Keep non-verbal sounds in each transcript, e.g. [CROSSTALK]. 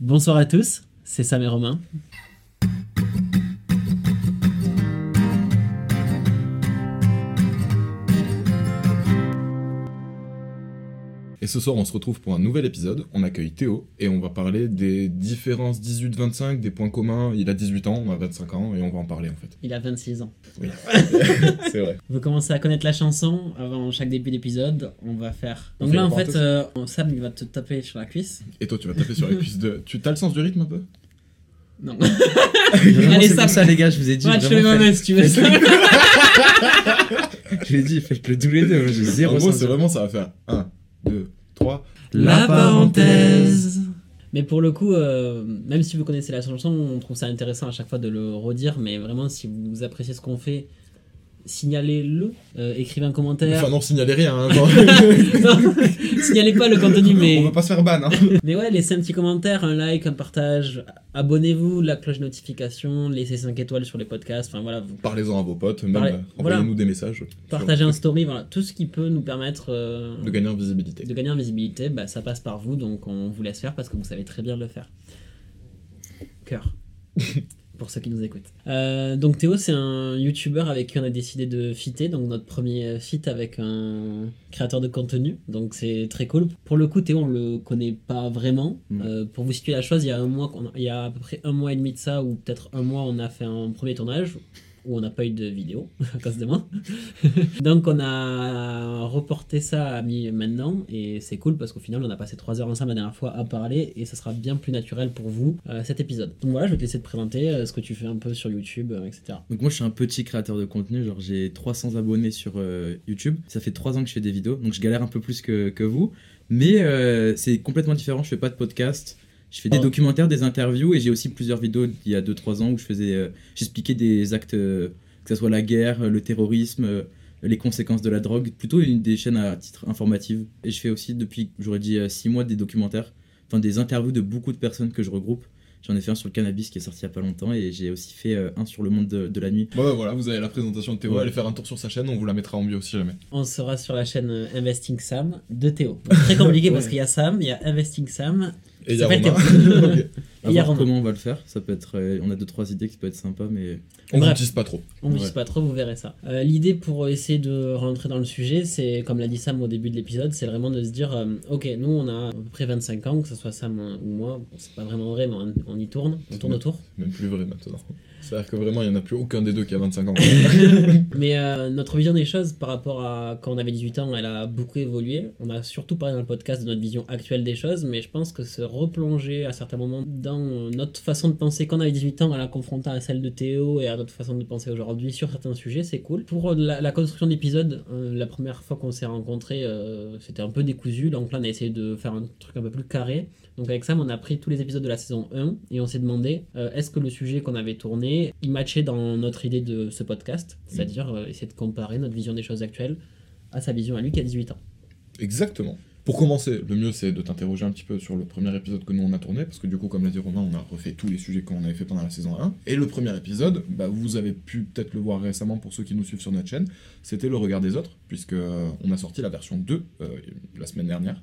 Bonsoir à tous, c'est Sam et Romain. Ce soir, on se retrouve pour un nouvel épisode. On accueille Théo et on va parler des différences 18-25, des points communs. Il a 18 ans, on a 25 ans et on va en parler en fait. Il a 26 ans. Oui, [LAUGHS] c'est vrai. Vous commencez à connaître la chanson avant chaque début d'épisode. On va faire. On Donc là, en fait, euh, Sam, il va te taper sur la cuisse. Et toi, tu vas taper sur les cuisses de. [LAUGHS] Tu as le sens du rythme un peu? Non. [LAUGHS] Vraiment, Allez, pour ça, les gars, je vous ai dit. Les faites- mains si tu veux. Je l'ai dit, faites-le tous les deux. J'ai En zéro gros, sens c'est vraiment ça va faire 1, 2, 3. La parenthèse. Mais pour le coup, euh, même si vous connaissez la chanson, on trouve ça intéressant à chaque fois de le redire. Mais vraiment, si vous appréciez ce qu'on fait, signalez-le. Euh, écrivez un commentaire. Enfin, non, signalez rien. Hein, genre. [LAUGHS] Non, signalez pas le contenu, mais. On va pas se faire ban. Hein. Mais ouais, laissez un petit commentaire, un like, un partage, abonnez-vous, la cloche notification, laissez 5 étoiles sur les podcasts, enfin voilà, vous Parlez-en à vos potes, même Parlez- euh, voilà. envoyez-nous des messages. partagez un story, voilà, tout ce qui peut nous permettre euh, De gagner en visibilité. de gagner en visibilité, bah, ça passe par vous, donc on vous laisse faire parce que vous savez très bien le faire. Cœur. [LAUGHS] Pour ceux qui nous écoutent. Euh, donc Théo, c'est un youtubeur avec qui on a décidé de fitter, donc notre premier feat avec un créateur de contenu, donc c'est très cool. Pour le coup, Théo, on le connaît pas vraiment. Euh, pour vous situer la chose, il y a un mois, il y a à peu près un mois et demi de ça, ou peut-être un mois, on a fait un premier tournage où on n'a pas eu de vidéo à cause de moi. Donc on a reporté ça à mi maintenant et c'est cool parce qu'au final on a passé 3 heures ensemble la dernière fois à parler et ça sera bien plus naturel pour vous euh, cet épisode. Donc voilà, je vais te laisser te présenter euh, ce que tu fais un peu sur YouTube, euh, etc. Donc moi je suis un petit créateur de contenu, genre j'ai 300 abonnés sur YouTube. Ça fait 3 ans que je fais des vidéos, donc je galère un peu plus que, que vous. Mais c'est complètement différent, je fais pas de podcast. Je fais des documentaires, des interviews et j'ai aussi plusieurs vidéos il y a 2-3 ans où je faisais, euh, j'expliquais des actes, euh, que ce soit la guerre, le terrorisme, euh, les conséquences de la drogue, plutôt une des chaînes à titre informatif. Et je fais aussi depuis, j'aurais dit 6 mois, des documentaires, enfin des interviews de beaucoup de personnes que je regroupe. J'en ai fait un sur le cannabis qui est sorti il y a pas longtemps et j'ai aussi fait euh, un sur le monde de, de la nuit. Bah, voilà, vous avez la présentation de Théo. Ouais. Allez faire un tour sur sa chaîne, on vous la mettra en bio si jamais. On sera sur la chaîne euh, Investing Sam de Théo. Donc, très compliqué [LAUGHS] parce qu'il y a Sam, il y a Investing Sam. Et il y a Ça fait Romain. [LAUGHS] Ok. À Il y a voir comment on va le faire. Ça peut être, euh, on a deux trois idées qui peuvent être sympas, mais On vous Bref. tease pas trop. On ne Ouais. pas trop, vous verrez ça. Euh, L'idée pour essayer de rentrer dans le sujet, c'est, comme l'a dit Sam au début de l'épisode, c'est vraiment de se dire, euh, ok, nous on a à peu près 25 ans, que ce soit Sam ou moi, Bon, c'est pas vraiment vrai, mais on, on y tourne, on tourne autour. Même plus vrai maintenant. C'est-à-dire que vraiment, il n'y en a plus aucun des deux qui a 25 ans. [LAUGHS] Mais euh, notre vision des choses par rapport à quand on avait 18 ans, elle a beaucoup évolué. On a surtout parlé dans le podcast de notre vision actuelle des choses, mais je pense que se replonger à certains moments dans notre façon de penser quand on avait 18 ans, à la confrontant à celle de Théo et à notre façon de penser aujourd'hui sur certains sujets, c'est cool. Pour la, la construction d'épisodes, euh, la première fois qu'on s'est rencontrés, euh, c'était un peu décousu. Donc là, on a essayé de faire un truc un peu plus carré. Donc avec Sam, on a pris tous les épisodes de la saison 1 et on s'est demandé euh, est-ce que le sujet qu'on avait tourné, il matchait dans notre idée de ce podcast, c'est-à-dire euh, essayer de comparer notre vision des choses actuelles à sa vision à lui qui a 18 ans. Exactement. Pour commencer, le mieux c'est de t'interroger un petit peu sur le premier épisode que nous on a tourné, parce que du coup, comme l'a dit Romain, on a refait tous les sujets qu'on avait fait pendant la saison 1. Et le premier épisode, bah, vous avez pu peut-être le voir récemment pour ceux qui nous suivent sur notre chaîne, c'était le regard des autres, puisque euh, on a sorti la version 2 euh, la semaine dernière.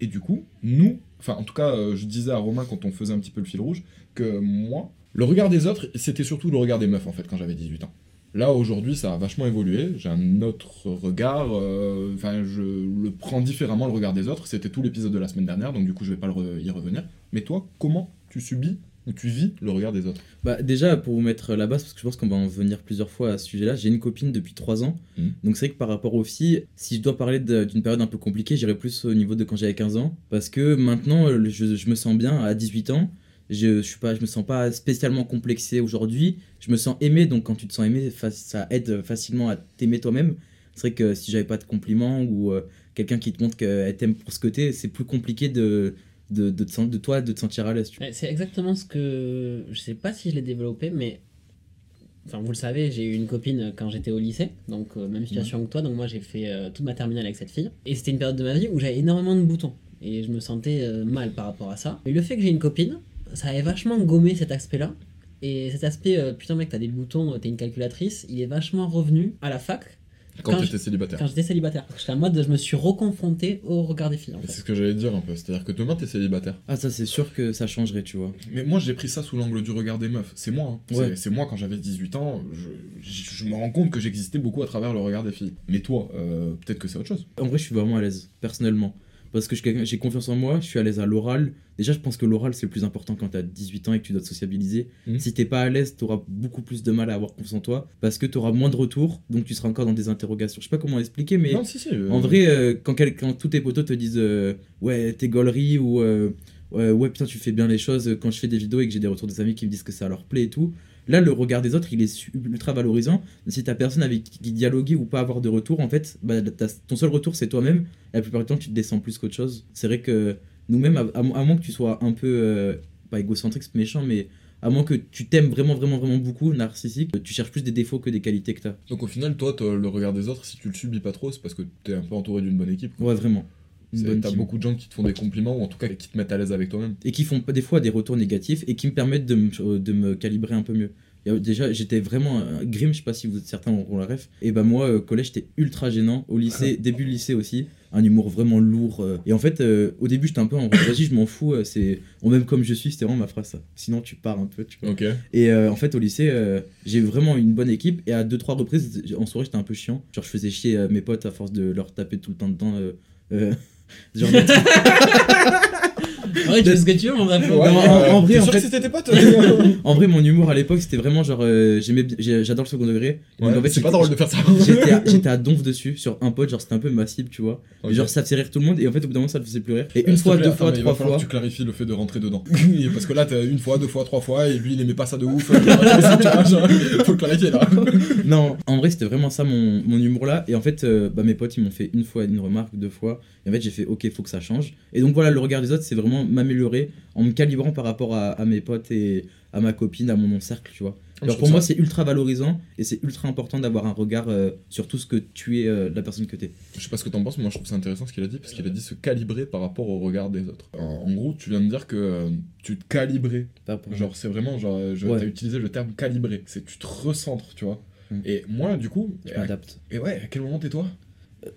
Et du coup, nous, enfin en tout cas, euh, je disais à Romain quand on faisait un petit peu le fil rouge, que moi, le regard des autres, c'était surtout le regard des meufs en fait quand j'avais 18 ans. Là aujourd'hui, ça a vachement évolué. J'ai un autre regard. euh, Enfin, je le prends différemment le regard des autres. C'était tout l'épisode de la semaine dernière, donc du coup, je vais pas re- y revenir. Mais toi, comment tu subis ou tu vis le regard des autres? Bah déjà pour vous mettre la base parce que je pense qu'on va en venir plusieurs fois à ce sujet-là. J'ai une copine depuis 3 ans, Mhm. donc c'est vrai que par rapport aux filles, si je dois parler d'une période un peu compliquée, j'irai plus au niveau de quand j'avais 15 ans parce que maintenant je, je me sens bien à 18 ans. Je, je suis pas, je me sens pas spécialement complexé aujourd'hui. Je me sens aimé, donc quand tu te sens aimé, ça aide facilement à t'aimer toi-même. C'est vrai que si j'avais pas de compliments ou euh, quelqu'un qui te montre qu'elle t'aime pour ce côté, c'est plus compliqué de, de, de, te de toi de te sentir à l'aise. C'est exactement ce que. Je sais pas si je l'ai développé, mais. Enfin, vous le savez, j'ai eu une copine quand j'étais au lycée, donc euh, même situation que toi. Donc, moi, j'ai fait euh, toute ma terminale avec cette fille. Et c'était une période de ma vie où j'avais énormément de boutons. Et je me sentais euh, mal par rapport à ça. Et le fait que j'ai une copine, ça avait vachement gommé cet aspect-là. Et cet aspect, euh, putain, mec, t'as des boutons, euh, t'es une calculatrice, il est vachement revenu à la fac quand, Quand tu je- étais célibataire quand j'étais célibataire. J'étais en mode, je me suis reconfronté au regard des filles, en Et fait. C'est ce que j'allais dire un peu. C'est-à-dire que demain, t'es célibataire. Ah ça c'est sûr que ça changerait, tu vois. Mais moi, j'ai pris ça sous l'angle du regard des meufs. C'est moi. hein. Ouais. C'est- C'est moi quand j'avais 18 ans. Je, je- je me rends compte que j'existais beaucoup à travers le regard des filles. Mais toi, euh, peut-être que c'est autre chose. En vrai, je suis vraiment à l'aise, personnellement. Parce que j'ai confiance en moi, je suis à l'aise à l'oral. Déjà, je pense que l'oral, c'est le plus important quand t'as 18 ans et que tu dois te sociabiliser. Mhm. Si t'es pas à l'aise, t'auras beaucoup plus de mal à avoir confiance en toi. Parce que t'auras moins de retours, donc tu seras encore dans des interrogations. Je sais pas comment expliquer, mais Non, si, si. euh, en vrai, euh, quand, quand tous tes potos te disent euh, Ouais, t'es gaulerie ou euh, ouais, putain, tu fais bien les choses. Quand je fais des vidéos et que j'ai des retours des amis qui me disent que ça leur plaît et tout. Là, le regard des autres, il est ultra valorisant. Si t'as personne avec qui dialoguer ou pas avoir de retour, en fait, bah, ton seul retour, c'est toi-même. La plupart du temps, tu te descends plus qu'autre chose. C'est vrai que nous-mêmes, à, à mo- à moins que tu sois un peu, euh, pas égocentrique, c'est méchant, mais à moins que tu t'aimes vraiment, vraiment, vraiment beaucoup, narcissique, tu cherches plus des défauts que des qualités que t'as. Donc au final, toi, le regard des autres, si tu le subis pas trop, c'est parce que t'es un peu entouré d'une bonne équipe. quoi. Ouais, vraiment. T'as beaucoup de gens qui te font des compliments ou en tout cas qui te mettent à l'aise avec toi-même. et qui font des fois des retours négatifs et qui me permettent de me, de me calibrer un peu mieux. Déjà, j'étais vraiment un grim, je sais pas si vous certains auront la ref. Et bah moi, au collège, j'étais ultra gênant. Au lycée, [LAUGHS] début lycée aussi, un humour vraiment lourd. euh. Et en fait, euh, au début, j'étais un peu en vas-y, je m'en fous. euh, C'est on m'aime comme je suis, c'était vraiment ma phrase. Ça. Sinon, tu pars un peu, tu vois. Et euh, en fait, au lycée, euh, j'ai vraiment une bonne équipe. Et à deux trois reprises, en soirée, j'étais un peu chiant. Genre, je faisais chier euh, mes potes à force de leur taper tout le temps dedans. Genre [LAUGHS] Ouais, tu fais ce que tu veux, en vrai. Ouais, en- en vrai, en sûr fait- que c'était tes potes [LAUGHS] En vrai, mon humour à l'époque, c'était vraiment genre. euh, j'aimais J'adore le second degré. Ouais, en fait, c'est pas drôle de faire ça. J'étais à, j'étais à donf dessus, sur un pote, genre c'était un peu ma cible, tu vois. Genre ça faisait rire tout le monde, et en fait, au bout d'un moment, ça le faisait plus rire. Et Euh, une fois, plaît, deux attends, fois, trois fois. que tu clarifies le fait de rentrer dedans. [LAUGHS] Parce que là, t'as une fois, deux fois, trois fois, et lui, il aimait pas ça de ouf. [LAUGHS] Faut le clarifier là. Non, en vrai, c'était vraiment ça mon, mon humour là. Et en fait, euh, bah, mes potes, ils m'ont fait une fois une remarque, deux fois. Et en fait, j'ai fait, ok, faut que ça change. Et donc voilà, le regard des autres, c'est vraiment m'améliorer en me calibrant par rapport à, à mes potes et à ma copine, à mon cercle, tu vois. Alors trouve pour moi, c'est ultra valorisant et c'est ultra important d'avoir un regard euh, sur tout ce que tu es, euh, la personne que tu es. Je sais pas ce que t'en penses, mais moi je trouve ça intéressant ce qu'il a dit, parce qu'il a dit se calibrer par rapport au regard des autres. En, en gros, tu viens de dire que euh, tu te calibrais. Genre, c'est vraiment, genre, je, Ouais. t'as utilisé le terme calibrer. C'est tu te recentres, tu vois. Mm. Et moi, du coup, Je à- m'adapte. et ouais, à quel moment t'es toi?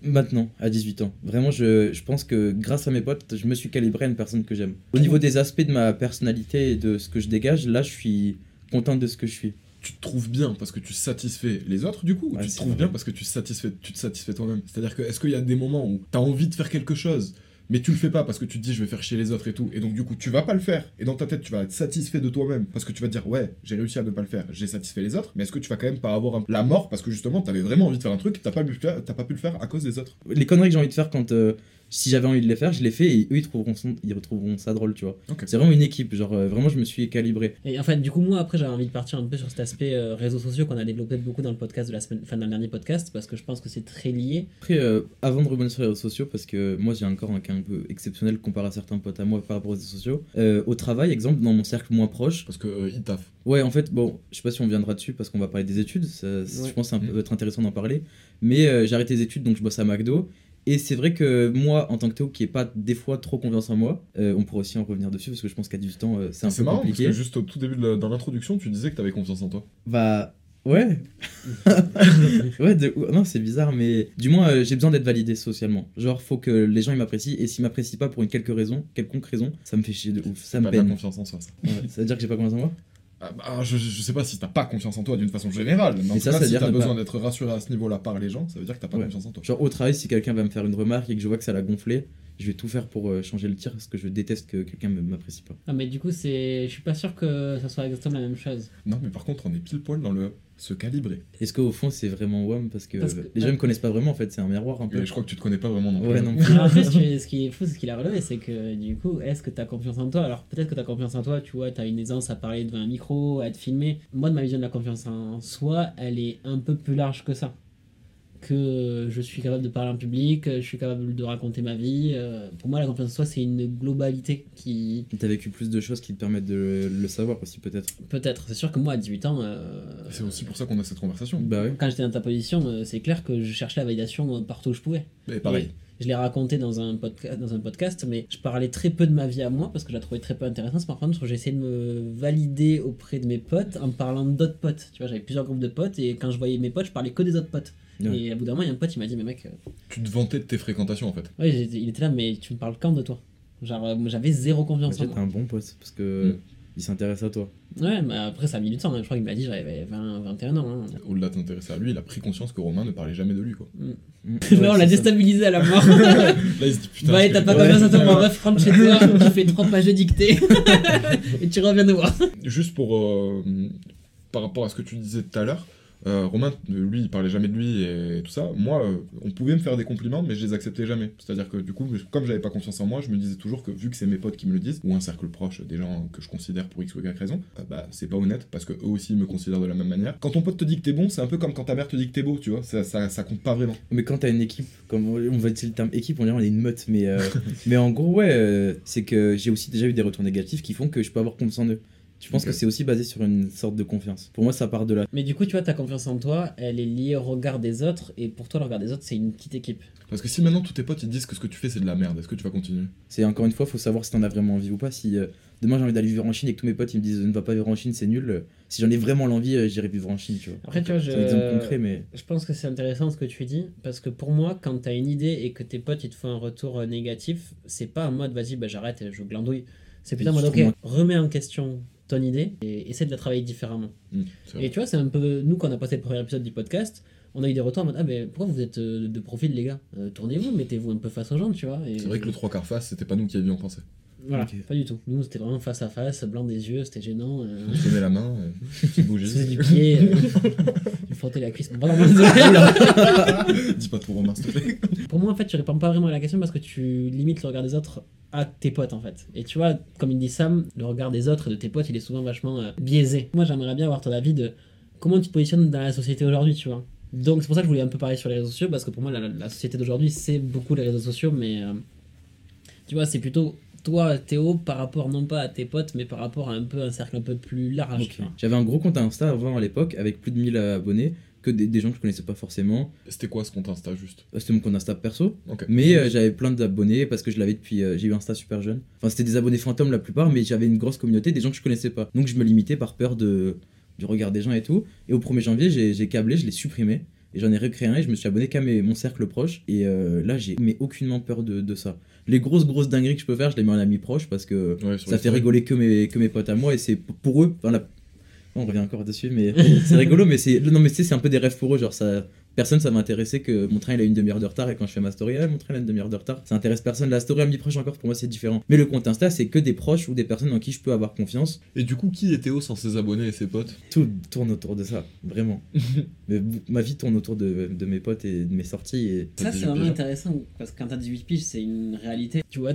Maintenant, à 18 ans. Vraiment, je, je pense que grâce à mes potes, je me suis calibré à une personne que j'aime. Au niveau des aspects de ma personnalité et de ce que je dégage, là, je suis content de ce que je suis. tu te trouves bien parce que tu satisfais les autres du coup ou Ouais, tu te trouves vrai. bien parce que tu, satisfais, tu te satisfais toi-même? C'est-à-dire que est-ce qu'il y a des moments où tu as envie de faire quelque chose mais tu le fais pas parce que tu te dis je vais faire chier les autres et tout. Et donc du coup tu vas pas le faire. Et dans ta tête tu vas être satisfait de toi-même parce que tu vas dire ouais j'ai réussi à ne pas le faire. J'ai satisfait les autres. Mais est-ce que tu vas quand même pas avoir la mort parce que justement t'avais vraiment envie de faire un truc t'as pas, pu le faire- t'as pas pu le faire à cause des autres? Les conneries que j'ai envie de faire quand. euh, si j'avais envie de les faire, je les fais et eux, ils, trouveront son- ils retrouveront ça drôle, tu vois. C'est vraiment une équipe. Genre, euh, vraiment, je me suis calibré. Et en fait, du coup, moi, après, j'avais envie de partir un peu sur cet aspect euh, réseaux sociaux qu'on a développé beaucoup dans le podcast de la semaine, enfin, dans le dernier podcast, parce que je pense que c'est très lié. Après, euh, avant de rebondir sur les réseaux sociaux, parce que moi j'ai encore un cas un peu exceptionnel comparé à certains potes à moi par rapport aux réseaux sociaux. Euh, au travail, exemple, dans mon cercle moins proche, parce que euh, ils taffent Ouais, en fait, bon, je sais pas si on viendra dessus parce qu'on va parler des études, ça- Je pense que ça peut être intéressant d'en parler. Mais euh, j'ai arrêté les études, donc je bosse à McDo. Et c'est vrai que moi, en tant que Théo, qui est pas des fois trop confiance en moi, euh, on pourrait aussi en revenir dessus parce que je pense qu'à 18 ans, euh, c'est un C'est peu marrant, parce que juste au tout début, de l'introduction, tu disais que t'avais confiance en toi. Bah ouais. [LAUGHS] ouais, de- non, c'est bizarre, mais du moins euh, j'ai besoin d'être validé socialement. Genre, faut que les gens ils m'apprécient et s'ils m'apprécient pas pour une quelque raison, quelconque raison, ça me fait chier de ouf, ça me Pas peine. confiance en soi, ça. Ouais, ça veut dire que j'ai pas confiance en moi? Ah, bah, je, je sais pas si t'as pas confiance en toi d'une façon générale, mais en Et tout ça, cas, ça veut si t'as besoin pas- d'être rassuré à ce niveau-là par les gens, ça veut dire que t'as pas Ouais. confiance en toi. Genre au travail, si quelqu'un va me faire une remarque et que je vois que ça l'a gonflé, je vais tout faire pour euh, changer le tir parce que je déteste que quelqu'un me- m'apprécie pas. Ah, mais du coup, c'est... je suis pas sûr que ça soit exactement la même chose. Non, mais par contre, on est pile poil dans le se calibrer. Est-ce qu'au fond c'est vraiment WAM parce que, Parce que- les gens me connaissent pas vraiment en fait, c'est un miroir un peu. Et je crois que tu te connais pas vraiment non plus. Ouais, non plus. Alors, après, ce qui [LAUGHS] est- ce qui est fou, ce qu'il a relevé, c'est que du coup, est-ce que tu as confiance en toi? Alors peut-être que tu as confiance en toi, tu vois, tu as une aisance à parler devant un micro, à être filmé. Moi, de ma vision de la confiance en soi, elle est un peu plus large que ça. Que je suis capable de parler en public, je suis capable de raconter ma vie. euh, Pour moi, la confiance en soi, c'est une globalité qui. T'as vécu plus de choses qui te permettent de le, savoir aussi peut-être. Peut-être, c'est sûr que moi, à 18 ans. euh, C'est aussi pour ça qu'on a cette conversation. Bah ouais. Quand j'étais dans ta position, euh, c'est clair que je cherchais la validation partout où je pouvais. Et pareil. Je l'ai raconté dans un, podca- dans un podcast, mais je parlais très peu de ma vie à moi parce que je la trouvais très peu intéressante. Par contre, j'ai essayé de me valider auprès de mes potes en parlant d'autres potes. Tu vois, j'avais plusieurs groupes de potes et quand je voyais mes potes, je parlais que des autres potes. Ouais. Et à bout d'un moment, il y a un pote, il m'a dit, mais mec, euh, Tu te vantais de tes fréquentations en fait. ouais, j'étais- il était là, mais tu me parles quand de toi Genre, euh, j'avais zéro confiance en moi. un bon pote parce que Mm. il s'intéresse à toi. Ouais, mais après, ça a mis du temps. hein. Je crois qu'il m'a dit, j'avais 20, 21 ans. hein. Au-delà de t'intéresser à lui, il a pris conscience que Romain ne parlait jamais de lui quoi. [LAUGHS] Mm. Là, on l'a déstabilisé à la mort. [LAUGHS] Là, il se dit putain. bah, t'as pas confiance en toi, mon ref, rentre chez toi, tu [LAUGHS] fais trois pages de dictée et tu reviens nous voir. Juste pour. euh, par rapport à ce que tu disais tout à l'heure, euh, Romain, euh, lui, il parlait jamais de lui et tout ça. Moi, euh, on pouvait me faire des compliments, mais je les acceptais jamais. C'est-à-dire que du coup, comme j'avais pas confiance en moi, je me disais toujours que vu que c'est mes potes qui me le disent, ou un cercle proche, des gens que je considère pour X ou Y raison, euh, bah c'est pas honnête parce que eux aussi me considèrent de la même manière. Quand ton pote te dit que t'es bon, c'est un peu comme quand ta mère te dit que t'es beau, tu vois. Ça, ça, ça compte pas vraiment. Mais quand t'as une équipe, comme on va utiliser le terme équipe, on dirait on est une meute, mais, [LAUGHS] mais en gros, ouais, c'est que j'ai aussi déjà eu des retours négatifs qui font que je peux avoir confiance en eux. Je pense que c'est aussi basé sur une sorte de confiance. Pour moi, ça part de là. Mais du coup, tu vois, ta confiance en toi, elle est liée au regard des autres, et pour toi, le regard des autres, c'est une petite équipe. Parce que si maintenant tous tes potes ils disent que ce que tu fais c'est de la merde, est-ce que tu vas continuer? C'est encore une fois, faut savoir si t'en as vraiment envie ou pas. Si euh, demain j'ai envie d'aller vivre en Chine et que tous mes potes ils me disent ne va pas vivre en Chine, c'est nul. euh, si j'en ai vraiment l'envie, euh, j'irai vivre en Chine, tu vois. Après, tu vois, je, C'est un exemple concret, mais je pense que c'est intéressant ce que tu dis, parce que pour moi, quand t'as une idée et que tes potes ils te font un retour négatif, c'est pas en mode vas-y, bah, j'arrête, je glandouille. C'est plutôt en mode ok, remets en question ton idée et essaie de la travailler différemment. Vrai. Et tu vois, c'est un peu nous quand on a passé le premier épisode du podcast, on a eu des retours en mode ah, mais pourquoi vous êtes euh, de profil, les gars? Euh, Tournez-vous, mettez-vous un peu face aux gens, tu vois. Et... C'est vrai que le trois quarts face, c'était pas nous qui avions pensé. Voilà, pas du tout. Nous, c'était vraiment face à face, blanc des yeux, c'était gênant. euh, On se tenait la main, euh, petite [LAUGHS] Je du pied, euh, [LAUGHS] je frottais la cuisse. Bon, non, non, désolé. Dis pas trop Romain s'il te plaît. Pour moi, en fait, tu réponds pas vraiment à la question parce que tu limites le regard des autres à tes potes, en fait. Et tu vois, comme il dit Sam, le regard des autres et de tes potes, il est souvent vachement euh, biaisé. Moi, j'aimerais bien avoir ton avis de comment tu te positionnes dans la société aujourd'hui, tu vois. Donc, c'est pour ça que je voulais un peu parler sur les réseaux sociaux parce que pour moi, la, la société d'aujourd'hui, c'est beaucoup les réseaux sociaux, mais euh, tu vois, c'est plutôt toi, Théo, par rapport non pas à tes potes, mais par rapport à un peu un cercle un peu plus large. J'avais un gros compte Insta avant à l'époque avec plus de 1000 abonnés, que des, des gens que je connaissais pas forcément. C'était quoi ce compte Insta juste? Euh, C'était mon compte Insta perso. Ok. Mais euh, j'avais plein d'abonnés parce que je l'avais depuis. euh, j'ai eu Insta super jeune. Enfin, c'était des abonnés fantômes la plupart, mais j'avais une grosse communauté, des gens que je connaissais pas. Donc je me limitais par peur de, du regard des gens et tout. Et au 1er janvier, j'ai câblé, je l'ai supprimé. Et j'en ai recréé un et je me suis abonné qu'à mes- mon cercle proche. Et euh, là, j'ai mais aucunement peur de, de ça. Les grosses, grosses dingueries que je peux faire, je les mets en ami proche parce que Ouais, ça fait rigoler que mes, que mes potes à moi et c'est pour eux. Enfin, la- On revient encore dessus, mais [LAUGHS] c'est rigolo, mais c'est non mais tu sais, c'est un peu des rêves pour eux, genre ça. Personne ça m'intéressait que mon train il a une demi-heure de retard et quand je fais ma story, ah, mon train il a une demi-heure de retard. Ça intéresse personne. La story ami proche encore pour moi c'est différent. Mais le compte Insta c'est que des proches ou des personnes en qui je peux avoir confiance. Et du coup, qui est Théo sans ses abonnés et ses potes? Tout tourne autour de ça, vraiment. [LAUGHS] mais ma vie tourne autour de, de mes potes et de mes sorties et Ça, c'est vraiment intéressant parce que quand t'as 18 piges, c'est une réalité. Tu vois,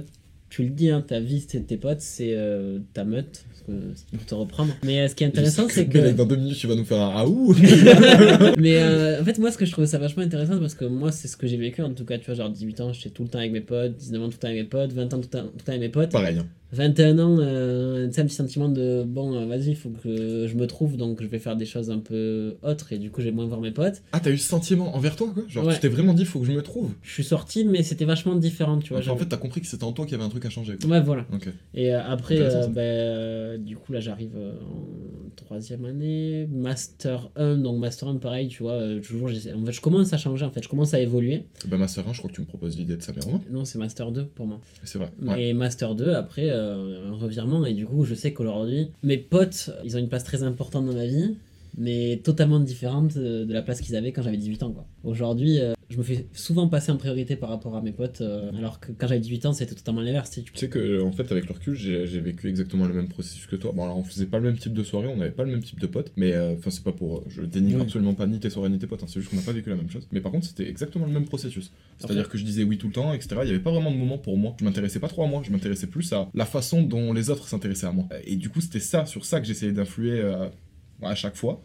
tu le dis, hein, ta vie, c'est tes potes, c'est euh, ta meute, parce que c'est pour te reprendre. Mais euh, ce qui est intéressant, c'est que. Dans deux minutes, tu vas nous faire un raoult [LAUGHS] Mais euh, en fait, moi, ce que je trouve ça vachement intéressant, parce que moi, c'est ce que j'ai vécu, en tout cas, tu vois, genre 18 ans, j'étais tout le temps avec mes potes, 19 ans, tout le temps avec mes potes, 20 ans, tout le temps, tout le temps avec mes potes. Pareil. hein. 21 ans, euh, un petit sentiment de bon, euh, vas-y, il faut que je me trouve, donc je vais faire des choses un peu autres et du coup, j'ai moins voir mes potes. Ah, t'as eu ce sentiment envers toi, quoi? Genre, Ouais. tu t'es vraiment dit, faut que je me trouve? Je suis sorti, mais c'était vachement différent, tu vois. Enfin, en fait, t'as compris que c'était en toi qu'il y avait un truc à changer. quoi. Ouais, voilà. Et euh, après, euh, euh, du coup, là, j'arrive en troisième année, Master 1, donc Master 1, pareil, tu vois, toujours, en fait, je commence à changer, en fait, je commence à évoluer. Bah, Master 1, je crois que tu me proposes l'idée de ça, mais vraiment. Non, c'est Master 2 pour moi. C'est vrai. Ouais. Et Master 2, après, euh, un revirement, et du coup, je sais qu'aujourd'hui, mes potes, ils ont une place très importante dans ma vie, mais totalement différente euh, de la place qu'ils avaient quand j'avais 18 ans, quoi. Aujourd'hui, euh, je me fais souvent passer en priorité par rapport à mes potes, euh, alors que quand j'avais 18 ans, c'était totalement l'inverse, tu sais, tu- Tu sais que, en fait, avec le recul, j'ai vécu exactement le même processus que toi. Bon, alors, on faisait pas le même type de soirée, on n'avait pas le même type de potes, mais euh, enfin, c'est pas pour. Je dénigre Oui. absolument pas ni tes soirées ni tes potes, hein, c'est juste qu'on n'a pas vécu la même chose. Mais par contre, c'était exactement le même processus. C'est-à-dire que je disais oui tout le temps, etc. Il y avait pas vraiment de moment pour moi. Je m'intéressais pas trop à moi, je m'intéressais plus à la façon dont les autres s'intéressaient à moi. Et du coup, c'était ça, sur ça que j'essayais d'influer à chaque fois.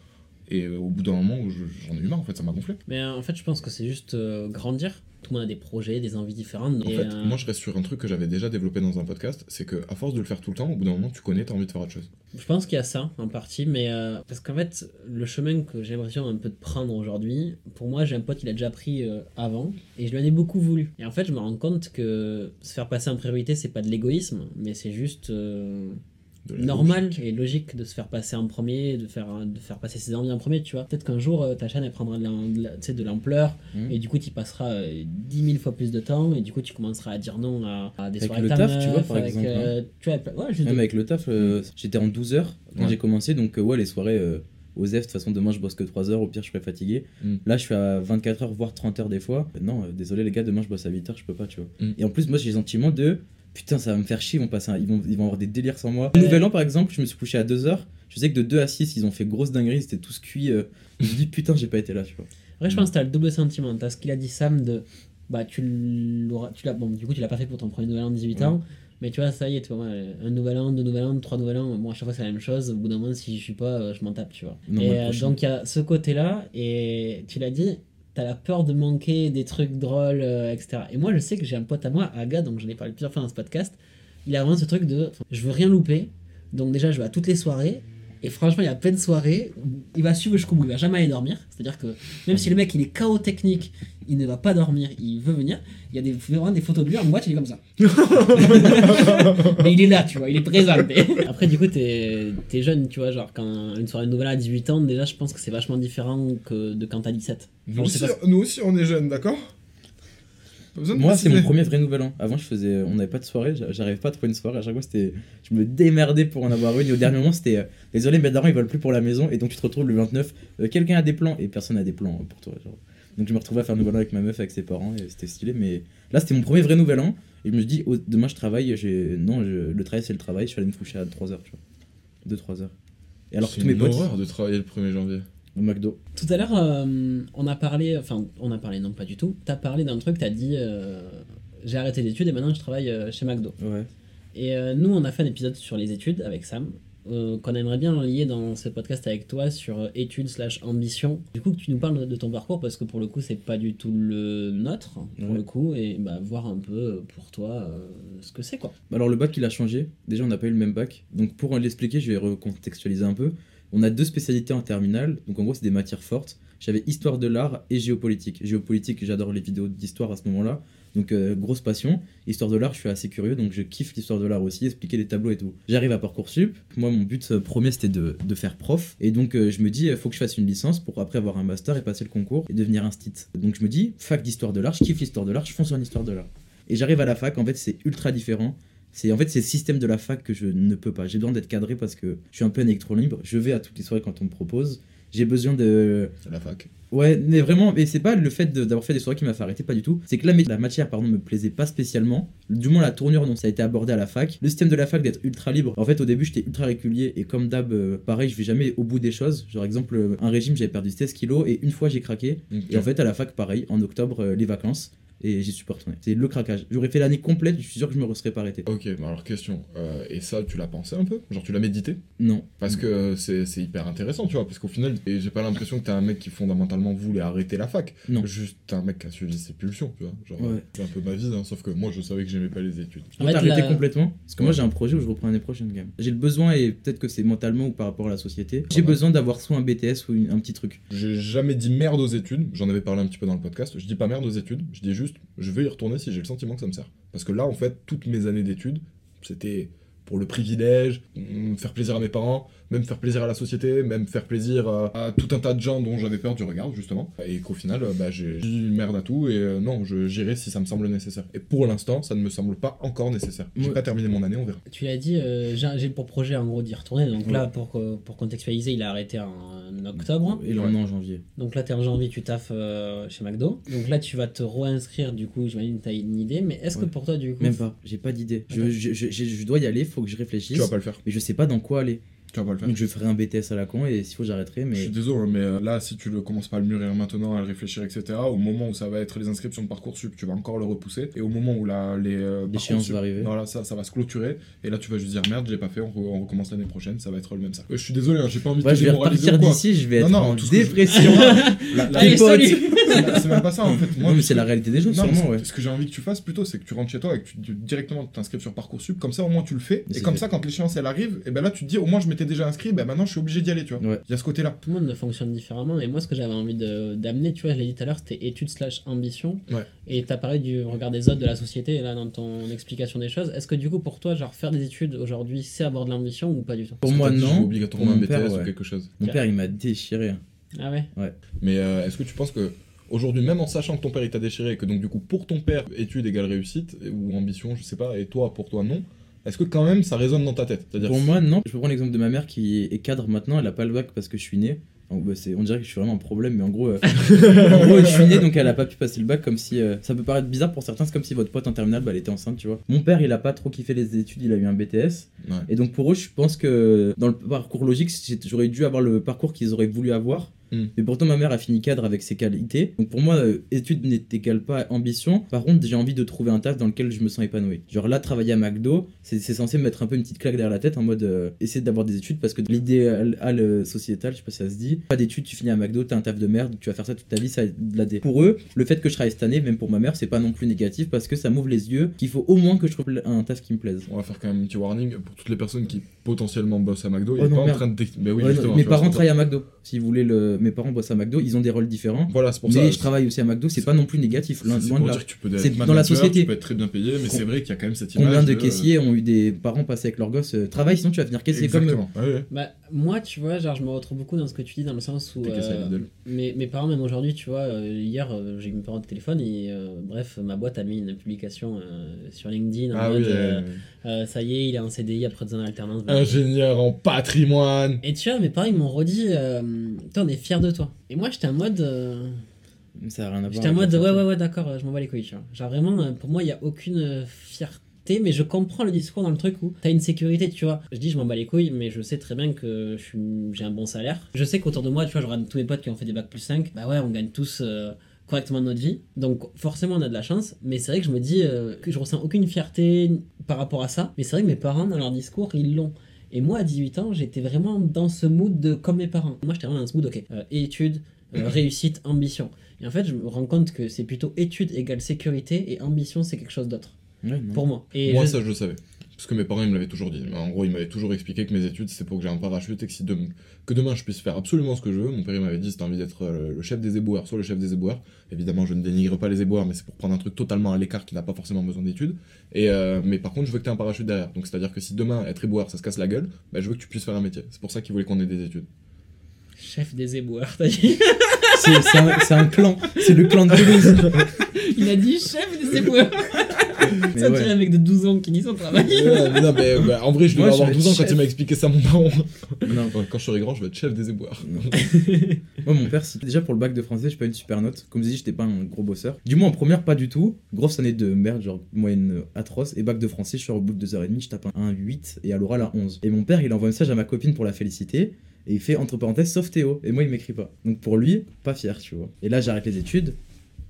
Et euh, au bout d'un moment, je- j'en ai eu marre, en fait, ça m'a gonflé. Mais euh, en fait, je pense que c'est juste euh, grandir. Tout le monde a des projets, des envies différentes. En et, fait, euh, moi je reste sur un truc que j'avais déjà développé dans un podcast, c'est que à force de le faire tout le temps, au bout d'un moment tu connais, t'as envie de faire autre chose. Je pense qu'il y a ça en partie, mais euh, parce qu'en fait, le chemin que j'ai l'impression un peu de prendre aujourd'hui, pour moi, j'ai un pote qui l'a déjà pris avant et je lui en ai beaucoup voulu. Et en fait, je me rends compte que se faire passer en priorité, c'est pas de l'égoïsme, mais c'est juste normal logique. et logique de se faire passer en premier, de faire, de faire passer ses envies en premier, tu vois. Peut-être qu'un jour, euh, ta chaîne, elle prendra de l'ampleur Mhm. et du coup, tu y passeras euh, 10 000 fois plus de temps et du coup, tu commenceras à dire non à, à des Avec soirées le taf, tu vois, par avec, exemple, euh, tu vois, ouais, juste Même de- avec le taf, euh, j'étais en 12 heures quand Ouais. j'ai commencé, donc euh, ouais, les soirées euh, aux F, de toute façon, demain je bosse que 3 heures, au pire je serai fatigué. Mm. Là, je suis à 24 heures, voire 30 heures des fois. Euh, Non, euh, désolé les gars, demain je bosse à 8 heures, je peux pas, tu vois. Mm. Et en plus, moi j'ai le sentiment de putain, ça va me faire chier, ils vont, passer un- ils vont, ils vont avoir des délires sans moi. Nouvel an, par exemple, je me suis couché à 2 heures. Je sais que de 2 à 6, ils ont fait grosse dinguerie, c'était tous cuits. euh, je me dis putain, j'ai pas été là, tu vois. Après, je pense que t'as le double sentiment. T'as ce qu'il a dit Sam de. Bah, tu l'auras. Tu l'as. Bon, du coup, tu l'as pas fait pour ton premier nouvel an de 18 ans. Mais tu vois, ça y est, tu vois, ouais, un nouvel an, deux nouvel an, trois nouvel an. Bon, à chaque fois, c'est la même chose. Au bout d'un moment, si je suis pas, euh, je m'en tape, tu vois. Non, et euh, donc, il y a ce côté-là. Et tu l'as dit, t'as la peur de manquer des trucs drôles, euh, etc. Et moi, je sais que j'ai un pote à moi, Aga, donc j'en ai parlé plusieurs fois dans ce podcast. Il a vraiment ce truc de. Je veux rien louper. Donc, déjà, je vais à toutes les soirées. Et franchement, il y a plein de soirées où il va suivre jusqu'au bout, il va jamais aller dormir. C'est-à-dire que même si le mec il est chaos technique, il ne va pas dormir, il veut venir. Il y a des, vraiment des photos de lui en boîte, il est comme ça. [LAUGHS] Mais il est là, tu vois, il est présent. mais- [LAUGHS] Après, du coup, t'es es jeune, tu vois, genre quand une soirée de nouvel an à 18 ans, déjà, je pense que c'est vachement différent que de quand t'as 17. Nous, aussi, pas- nous aussi on est jeunes, d'accord? Moi, c'est mon premier vrai nouvel an. Avant, je faisais, on n'avait pas de soirée, j'a- j'arrivais pas à trouver une soirée. À chaque fois, c'était, je me démerdais pour en avoir une. Et au dernier moment, c'était, euh, désolé, mes darons ils veulent plus pour la maison. Et donc, tu te retrouves le 29, euh, quelqu'un a des plans et personne a des plans euh, pour toi. genre. Donc, je me retrouvais à faire un nouvel an avec ma meuf, avec ses parents, et c'était stylé. Mais là, c'était mon premier vrai nouvel an. Et je me dis, oh, demain, je travaille. J'ai, non, je- le travail, c'est le travail. Je suis allé me coucher à 3h, tu vois. 2-3 heures. Et alors, que C'est tous mes une potes, horreur de travailler le 1er janvier. Au McDo. Tout à l'heure, euh, on a parlé, enfin, on a parlé, non pas du tout. T'as parlé d'un truc, t'as dit, euh, j'ai arrêté les études et maintenant je travaille euh, chez McDo. Ouais. Et nous, on a fait un épisode sur les études avec Sam, qu'on aimerait bien lier dans ce podcast avec toi sur études slash ambition. Du coup, que tu nous parles de ton parcours parce que pour le coup, c'est pas du tout le nôtre, pour Ouais. le coup, et bah, voir un peu pour toi ce que c'est quoi. Alors le bac il a changé, déjà on n'a pas eu le même bac, donc pour l'expliquer je vais recontextualiser un peu. On a deux spécialités en terminale, donc en gros c'est des matières fortes. J'avais histoire de l'art et géopolitique. Géopolitique j'adore les vidéos d'histoire à ce moment-là, donc euh, grosse passion. Histoire de l'art je suis assez curieux, donc je kiffe l'histoire de l'art aussi, expliquer les tableaux et tout. J'arrive à Parcoursup, moi mon but euh, premier c'était de, faire prof, et donc euh, je me dis faut que je fasse une licence pour après avoir un master et passer le concours et devenir instit. Donc je me dis fac d'histoire de l'art, je kiffe l'histoire de l'art, je fonce en histoire de l'art. Et j'arrive à la fac, en fait c'est ultra différent. C'est en fait c'est le système de la fac que je ne peux pas. J'ai besoin d'être cadré parce que je suis un peu un électron libre. Je vais à toutes les soirées quand on me propose. J'ai besoin de La fac. ouais mais vraiment mais c'est pas le fait de- d'avoir fait des soirées qui m'a fait arrêter pas du tout. C'est que la, matière pardon me plaisait pas spécialement. Du moins la tournure dont ça a été abordé à la fac. Le système de la fac d'être ultra libre. En fait au début j'étais ultra régulier et comme d'hab euh, pareil je vais jamais au bout des choses. Genre exemple euh, un régime j'avais perdu 16 kilos et une fois j'ai craqué. Et en fait à la fac pareil en octobre euh, les vacances. Et j'y suis pas retourné. C'est le craquage. J'aurais fait l'année complète, je suis sûr que je me serais pas arrêté. Ok, alors question, euh, et ça tu l'as pensé un peu? Genre tu l'as médité? Non. Parce que euh, c'est c'est hyper intéressant, tu vois, parce qu'au final, et j'ai pas l'impression que t'es un mec qui fondamentalement voulait arrêter la fac. Non. Juste t'es un mec qui a suivi ses pulsions, tu vois. Genre, Ouais. c'est un peu ma vie, hein, sauf que moi je savais que j'aimais pas les études. En fait, t'as arrêté la- complètement? Parce que moi j'ai un projet où je reprends l'année prochaine quand même. J'ai le besoin, et peut-être que c'est mentalement ou par rapport à la société, j'ai besoin d'avoir soit un BTS ou une- un petit truc. J'ai jamais dit merde aux études, j'en avais parlé un petit peu dans le podcast, je dis pas merde aux études, je dis juste je vais y retourner si j'ai le sentiment que ça me sert. Parce que là en fait, toutes mes années d'études, c'était pour le privilège, faire plaisir à mes parents, même faire plaisir à la société, même faire plaisir à, à tout un tas de gens dont j'avais peur du regard justement, et qu'au final, euh, bah, j'ai dit merde à tout, et euh, non, je- j'irai si ça me semble nécessaire. Et pour l'instant, ça ne me semble pas encore nécessaire. J'ai Ouais. pas terminé mon année, on verra. Tu l'as dit, euh, j'ai pour projet en gros d'y retourner. Donc Ouais. là, pour, que- pour contextualiser, il a arrêté en, octobre. Et là est en janvier. Donc là, t'es en janvier, tu taffes euh, chez McDo. Donc là, tu vas te réinscrire, du coup, j'imagine que t'as une idée. Mais est-ce que Ouais. pour toi, du coup. Même pas, j'ai pas d'idée. Je, je, je- je dois y aller, faut que je réfléchisse. Tu vas pas le faire. Mais je sais pas dans quoi aller. Tu vas pas le faire. Donc je ferai un BTS à la con et s'il faut j'arrêterai. Je Mais suis désolé, mais euh, là, si tu ne commences pas à le mûrir maintenant, à le réfléchir, etc., au moment où ça va être les inscriptions de Parcoursup, tu vas encore le repousser. Et au moment où la, les. euh, L'échéance va arriver. Voilà, ça, ça va se clôturer. Et là, tu vas juste dire merde, j'ai pas fait, on, re- on recommence l'année prochaine, ça va être le même ça. Euh, je suis désolé, hein, j'ai pas envie de te je vais repartir d'ici, je vais Non, être non, en tout ce que je- dépression. [LAUGHS] La- Allez, [LAUGHS] c'est même pas ça en fait. Moi, non mais ce c'est que- la réalité des choses sûrement ouais. Ce que j'ai envie que tu fasses plutôt, c'est que tu rentres chez toi et que tu, tu- directement t'inscrives sur Parcoursup. Comme ça, au moins, tu le fais. Mais Et comme fait. ça, quand l'échéance elle arrive, et ben là, tu te dis, au moins, je m'étais déjà inscrit, ben maintenant, je suis obligé d'y aller, tu vois. Ouais. Il y a ce côté-là. Tout le monde fonctionne différemment. Et moi, ce que j'avais envie de- d'amener, tu vois, je l'ai dit tout à l'heure, c'était études slash ambition. Ouais. Et t'as parlé du regard des autres de la société, là, dans ton explication des choses. Est-ce que du coup, pour toi, genre, faire des études aujourd'hui, c'est avoir de l'ambition ou pas du tout? Pour moi non. obligatoirement un mon BTS père, ou ouais. quelque chose. Mon père il m'a déchiré. Ah ouais Mais euh, est-ce que tu penses que aujourd'hui, même en sachant que ton père il t'a déchiré, et que donc du coup pour ton père études égale réussite ou ambition, je sais pas, et toi pour toi non, est-ce que quand même ça résonne dans ta tête? C'est-à-dire Pour moi non. Je peux prendre l'exemple de ma mère qui est cadre maintenant, elle a pas le bac parce que je suis né. En- bah, c'est- on dirait que je suis vraiment un problème, mais en gros, euh, [LAUGHS] en gros, je suis né donc elle a pas pu passer le bac comme si. euh, ça peut paraître bizarre pour certains, c'est comme si votre pote en terminale bah, elle était enceinte, tu vois. Mon père il a pas trop kiffé les études, il a eu un BTS. Ouais. Et donc pour eux, je pense que dans le parcours logique, j'aurais dû avoir le parcours qu'ils auraient voulu avoir. Mm. Mais pourtant, ma mère a fini cadre avec ses qualités. Donc pour moi, euh, études n'égale pas ambition. Par contre, j'ai envie de trouver un taf dans lequel je me sens épanoui. Genre là, travailler à McDo, c'est censé me mettre un peu une petite claque derrière la tête en mode euh, essayer d'avoir des études parce que l'idéal euh, sociétal, je sais pas si ça se dit, pas d'études, tu finis à McDo, t'as un taf de merde, tu vas faire ça toute ta vie, ça a de la dé. Pour eux, le fait que je travaille cette année, même pour ma mère, c'est pas non plus négatif parce que ça m'ouvre les yeux qu'il faut au moins que je trouve un taf qui me plaise. On va faire quand même un petit warning pour toutes les personnes qui potentiellement bossent à McDo. Oh non, pas en train de. Mais oui, Ouais, non, justement. mes parents travaillent à McDo. Si vous voulez, le... mes parents bossent à McDo, ils ont des rôles différents. Voilà, c'est pour mais ça. je travaille aussi à McDo, c'est pas non plus négatif. C'est pour de là. dire que tu peux être dans la société. Tu peux être très bien payé, mais c'est vrai qu'il y a quand même cette image. Combien de euh, caissiers ont eu des parents passer avec leurs gosses euh, Travaille, sinon tu vas finir caissier comme eux. Exactement. Ouais, ouais. Bah, moi, tu vois, genre, je me retrouve beaucoup dans ce que tu dis, dans le sens où. Euh, mes, mes parents, même aujourd'hui, tu vois, euh, hier, euh, j'ai eu mes parents au téléphone et, euh, bref, ma boîte a mis une publication euh, sur LinkedIn en Ah mode oui. euh, euh, euh, ça y est, il est en CDI après deux ans d'alternance. Ingénieur en patrimoine. Et tu vois, mes parents, ils m'ont redit, Putain, on est fiers de toi. Et moi, j'étais en mode. euh, Ça a rien à voir. J'étais en mode, ouais, ouais, ouais, d'accord, euh, je m'en bats les couilles. tu vois. Genre vraiment, euh, pour moi, il n'y a aucune fierté, mais je comprends le discours dans le truc où t'as une sécurité, tu vois. Je dis, je m'en bats les couilles, mais je sais très bien que je suis- j'ai un bon salaire. Je sais qu'autour de moi, tu vois, je regarde tous mes potes qui ont fait des bacs plus 5, bah ouais, on gagne tous euh, correctement notre vie. Donc forcément, on a de la chance, mais c'est vrai que je me dis euh, que je ressens aucune fierté par rapport à ça. Mais c'est vrai que mes parents, dans leur discours, ils l'ont. Et moi, à 18 ans, j'étais vraiment dans ce mood de comme mes parents. Moi, j'étais vraiment dans ce mood, ok, euh, études, euh, [LAUGHS] réussite, ambition. Et en fait, je me rends compte que c'est plutôt études égale sécurité et ambition, c'est quelque chose d'autre. Ouais. Pour moi. Et Moi, je- ça, je le savais. Parce que mes parents, ils me l'avaient toujours dit. En gros, ils m'avaient toujours expliqué que mes études, c'était pour que j'ai un parachute et que, si demain, je puisse faire absolument ce que je veux. Mon père, m'avait dit, si t'as envie d'être euh, le chef des éboueurs, soit le chef des éboueurs. Évidemment, je ne dénigre pas les éboueurs, mais c'est pour prendre un truc totalement à l'écart qui n'a pas forcément besoin d'études. Euh, mais par contre, je veux que tu aies un parachute derrière. Donc, c'est-à-dire que si demain, être éboueur, ça se casse la gueule, bah, je veux que tu puisses faire un métier. C'est pour ça qu'ils voulaient qu'on ait des études. Chef des éboueurs, t'as dit. [LAUGHS] C'est un, un clan. C'est le clan de Toulouse. [LAUGHS] Il a dit chef des éboueurs. Mais [LAUGHS] ça, ouais. dirait un mec de 12 ans qui dit son travail. Ouais, mais non, mais bah, en vrai, je devais avoir vais 12 ans quand il m'a expliqué ça, mon. Non. Ouais, quand je serai grand, je vais être chef des éboueurs. [LAUGHS] Moi, mon père, si déjà pour le bac de français, j'ai pas une super note. Comme je dis, j'étais pas un gros bosseur. Du moins, en première, pas du tout. Grosse année de merde, genre moyenne atroce. Et bac de français, je suis au bout de 2h30, je tape un 8 et à l'oral un 11. Et mon père, il envoie un message à ma copine pour la féliciter. Et il fait entre parenthèses sauf Théo. Et moi, il m'écrit pas. Donc pour lui, pas fier, tu vois. Et là, j'arrête les études.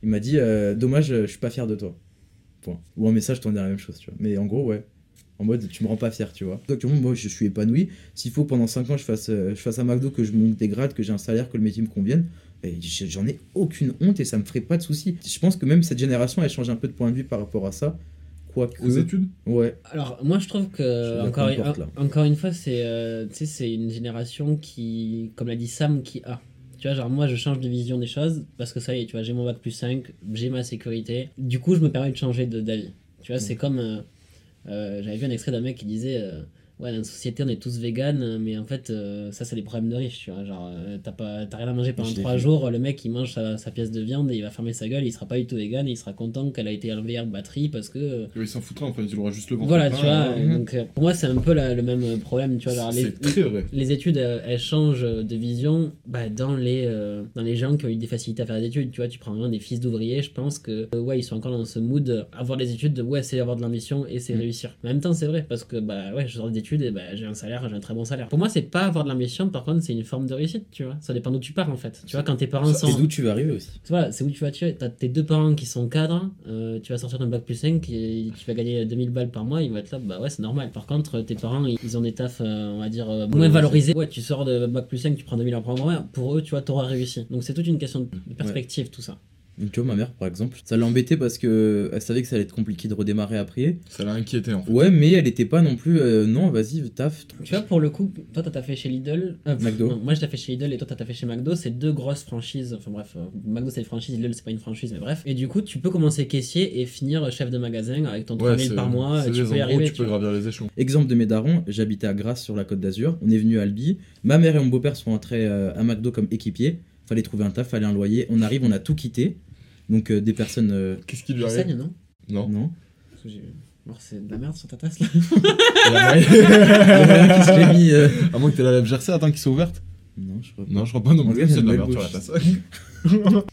Il m'a dit euh, Dommage, je suis pas fier de toi. Point. Ou un message tourné la même chose, tu vois. Mais en gros, ouais. En mode, tu me rends pas fier, tu vois. Actuellement, moi, je suis épanoui. S'il faut pendant 5 ans, je fasse, euh, je fasse un McDo, que je monte des grades, que j'ai un salaire, que le métier me convienne, j- j'en ai aucune honte et ça me ferait pas de soucis. Je pense que même cette génération, elle change un peu de point de vue par rapport à ça. Quoique. Aux études Ouais. Alors, moi, je trouve que, encore, encore une fois, c'est euh, tu sais, c'est une génération qui, comme l'a dit Sam, qui a. Tu vois, genre, moi, je change de vision des choses parce que ça y est, tu vois, j'ai mon bac plus 5, j'ai ma sécurité. Du coup, je me permets de changer de- d'avis. Tu vois, c'est comme. euh, euh, J'avais vu un extrait d'un mec qui disait. Ouais, dans une société, on est tous véganes, mais en fait, euh, ça, c'est des problèmes de riches, tu vois. Genre, euh, t'as pas- t'as rien à manger pendant Je l'ai 3 vu. jours, le mec, il mange sa, sa pièce de viande et il va fermer sa gueule, il sera pas du tout vegan et il sera content qu'elle a été élevée en batterie parce que. euh, Il s'en foutra, enfin, il aura juste le ventre. voilà, tu vois, donc euh, pour moi c'est un peu la- le même problème, tu vois, genre, les, C'est très vrai. les études elles changent de vision bah, dans, les, euh, dans les gens qui ont eu des facilités à faire des études, tu vois, tu prends vraiment des fils d'ouvriers, je pense que euh, ouais, ils sont encore dans ce mood, avoir des études, de, ouais, c'est avoir de l'ambition et c'est Mm. réussir. Mais en même temps c'est vrai, parce que bah ouais, je sors des études et bah, j'ai un salaire, j'ai un très bon salaire. Pour moi c'est pas avoir de l'ambition, par contre c'est une forme de réussite, tu vois, ça dépend d'où tu pars en fait. Tu vois, quand tes parents sont... Et d'où tu vas arriver aussi. Voilà, c'est où tu vas tirer. T'as tes deux parents qui sont cadres, euh, tu vas sortir d'un bac plus 5 et tu vas gagner 2000 balles par mois, ils vont être là, bah ouais, c'est normal. Par contre, tes parents, ils ont des tafs, euh, on va dire, euh, moins valorisés. Ouais, tu sors de bac plus 5, tu prends 2000 euros par mois, pour eux, tu vois, t'auras réussi. Donc c'est toute une question de de perspective, tout ça. Tu vois, ma mère, par exemple, ça l'embêtait parce que elle savait que ça allait être compliqué de redémarrer après. Ça l'a inquiété en fait. Ouais, mais elle était pas non plus. euh, non, vas-y, taf. Tu vois, pour le coup, toi, t'as taffé chez Lidl. euh, McDo. non, moi, j'ai taffé chez Lidl et toi, t'as taffé chez McDo. C'est deux grosses franchises. Enfin, bref, euh, McDo, c'est une franchise, Lidl, c'est pas une franchise, mais bref. Et du coup, tu peux commencer caissier et finir chef de magasin avec ton Ouais, 3000 c'est- par mois. Tu peux y arriver. tu peux vois. gravir les échelons. Exemple de mes darons, j'habitais à Grasse sur la côte d'Azur. On est venu à Albi. Ma mère et mon beau-père sont entrés euh, à McDo comme équipiers. Fallait trouver un taf, fallait un loyer. On arrive, on a tout quitté. Donc euh, des personnes. euh, Qu'est-ce qui lui arrive saignes, non Non. non. Parce que j'ai- Alors, c'est de la merde sur ta tasse là. [LAUGHS] La. [LAUGHS] Qui se l'est mis, euh, À moins que t'aies la lèvre gercée, attends qu'ils soient ouvertes. Non, je crois pas. Non, je crois pas non En cas, C'est de la merde sur la tasse.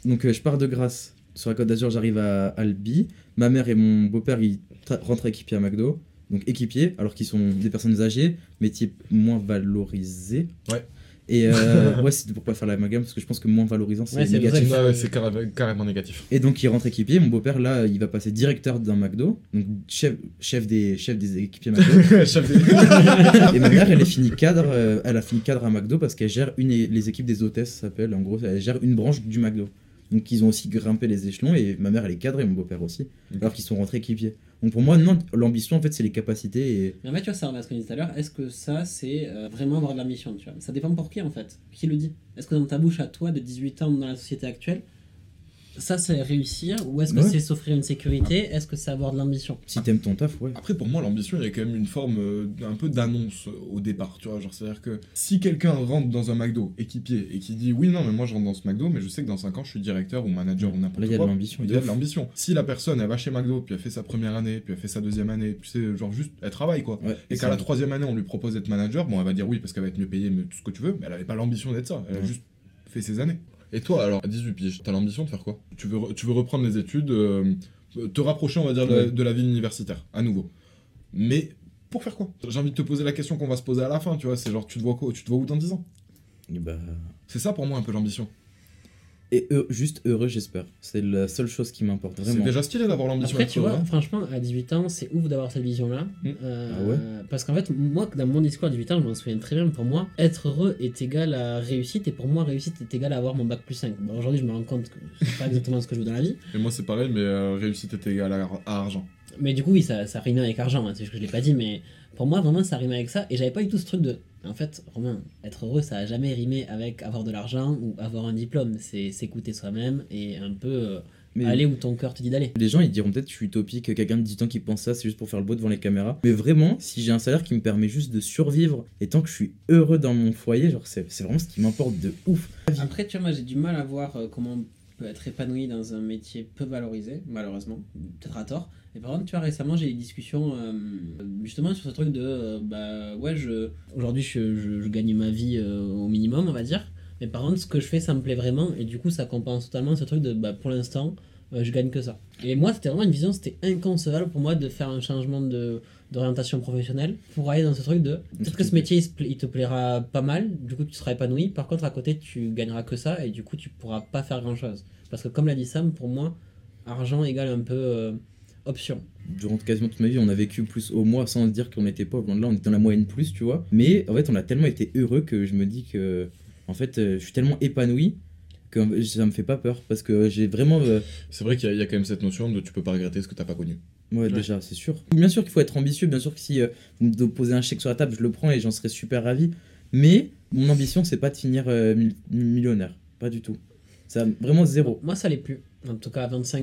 Donc euh, je pars de Grasse sur la côte d'Azur, j'arrive à Albi. Ma mère et mon beau-père ils tra- rentrent équipiers à McDo. Donc équipiers, alors qu'ils sont des personnes âgées, métiers moins valorisés. Ouais. Et euh, [LAUGHS] ouais, c'était pour pas faire la gamme parce que je pense que moins valorisant c'est Ouais, négatif. vrai Ouais, ouais, c'est carré- carrément négatif. Et donc il rentre équipier. Mon beau-père là, il va passer directeur d'un McDo, donc chef, chef des chef des équipiers McDo. [LAUGHS] Chef des- et ma mère, elle est fini cadre, euh, elle a fini cadre à McDo parce qu'elle gère une les équipes des hôtesses ça s'appelle. En gros, elle gère une branche du McDo. Donc ils ont aussi grimpé les échelons et ma mère elle est cadre et mon beau-père aussi, alors qu'ils sont rentrés équipiers. Donc pour moi non, l'ambition en fait c'est les capacités et Mais en fait, tu vois, ça revient à ce qu'on disait tout à l'heure. Est-ce que ça, c'est euh, vraiment avoir de l'ambition tu vois? Ça dépend pour qui en fait. Qui le dit? Est-ce que dans ta bouche à toi de 18 ans dans la société actuelle, ça c'est réussir Ou est-ce que Ouais. c'est s'offrir une sécurité? Est-ce que c'est avoir de l'ambition? Si t'aimes ton taf, ouais. Après, pour moi, l'ambition, il y a quand même une forme euh, un peu d'annonce euh, au départ, tu vois. Genre, c'est-à-dire que si quelqu'un rentre dans un McDo équipier et qui dit oui, non, mais moi je rentre dans ce McDo, mais je sais que dans 5 ans je suis directeur ou manager ou n'importe Là, il y a de quoi. l'ambition, Il y de a de l'ambition. Si la personne, elle va chez McDo, puis elle fait sa première année, puis elle fait sa deuxième année, puis c'est genre juste, elle travaille quoi. Ouais, Et qu'à la troisième année, on lui propose d'être manager, bon, elle va dire oui parce qu'elle va être mieux payée, mais tout ce que tu veux, mais elle avait pas l'ambition d'être ça. Elle a juste fait ses années. Et toi, alors, à 18 piges, t'as l'ambition de faire quoi? Tu veux, tu veux reprendre les études, euh, te rapprocher, on va dire, de, la, Ouais. de la vie universitaire, à nouveau. Mais pour faire quoi? J'ai envie de te poser la question qu'on va se poser à la fin, tu vois. C'est genre, tu te vois quoi Tu te vois où dans 10 ans? Et bah, C'est ça pour moi un peu l'ambition. Et juste heureux j'espère. C'est la seule chose qui m'importe C'est vraiment. déjà stylé d'avoir l'ambition. Après, tu vois, heureux, hein. franchement, à 18 ans, c'est ouf d'avoir cette vision-là. Mm. Euh, Ah ouais Parce qu'en fait, moi, dans mon discours à 18 ans, je m'en souviens très bien. Pour moi, être heureux est égal à réussite, et pour moi, réussite est égal à avoir mon bac plus 5. Bon, Aujourd'hui, je me rends compte que c'est pas exactement ce que je veux dans la vie. Et moi, c'est pareil, mais euh, réussite est égale à, à argent. Mais du coup, oui, ça, ça rime avec argent, hein, c'est juste que je l'ai pas dit, mais pour moi, vraiment, ça rime avec ça. Et j'avais pas du tout ce truc de. En fait, Romain, être heureux, ça a jamais rimé avec avoir de l'argent ou avoir un diplôme. C'est s'écouter soi-même et un peu euh, Mais- aller où ton cœur te dit d'aller. Les gens ils diront peut-être que je suis utopique, quelqu'un de 18 ans qui pense ça, c'est juste pour faire le beau devant les caméras. Mais vraiment, si j'ai un salaire qui me permet juste de survivre et tant que je suis heureux dans mon foyer, genre c'est c'est vraiment ce qui m'importe de ouf. Après, tu vois, moi j'ai du mal à voir euh, comment on peut être épanoui dans un métier peu valorisé, malheureusement, peut-être à tort. Et par contre, tu vois, récemment j'ai eu des discussions euh, justement sur ce truc de euh, bah ouais, je aujourd'hui je, je- je gagne ma vie euh, au minimum, on va dire. Mais par contre, ce que je fais, ça me plaît vraiment et du coup, ça compense totalement ce truc de bah pour l'instant, je gagne que ça. Et moi, c'était vraiment une vision, c'était inconcevable pour moi de faire un changement de, d'orientation professionnelle pour aller dans ce truc de peut-être que ce métier il, pla- il te plaira pas mal, du coup tu seras épanoui. Par contre, à côté, tu gagneras que ça et du coup, tu pourras pas faire grand chose. Parce que, comme l'a dit Sam, pour moi, argent égale un peu option. durant quasiment toute ma vie, on a vécu plus au mois sans se dire qu'on était pauvre. Là, on était dans la moyenne plus, tu vois. Mais en fait, on a tellement été heureux que je me dis que, en fait, euh, je suis tellement épanoui que ça me fait pas peur parce que j'ai vraiment. euh, C'est vrai qu'il y, a- il y a quand même cette notion de tu peux pas regretter ce que t'as pas connu. Ouais, déjà, c'est sûr. Bien sûr qu'il faut être ambitieux, bien sûr que si euh, vous me posez un chèque sur la table, je le prends et j'en serais super ravi. Mais mon ambition, c'est pas de finir euh, mil- millionnaire. Pas du tout. Ça, vraiment zéro. Moi, ça l'est plus. En tout cas, à 25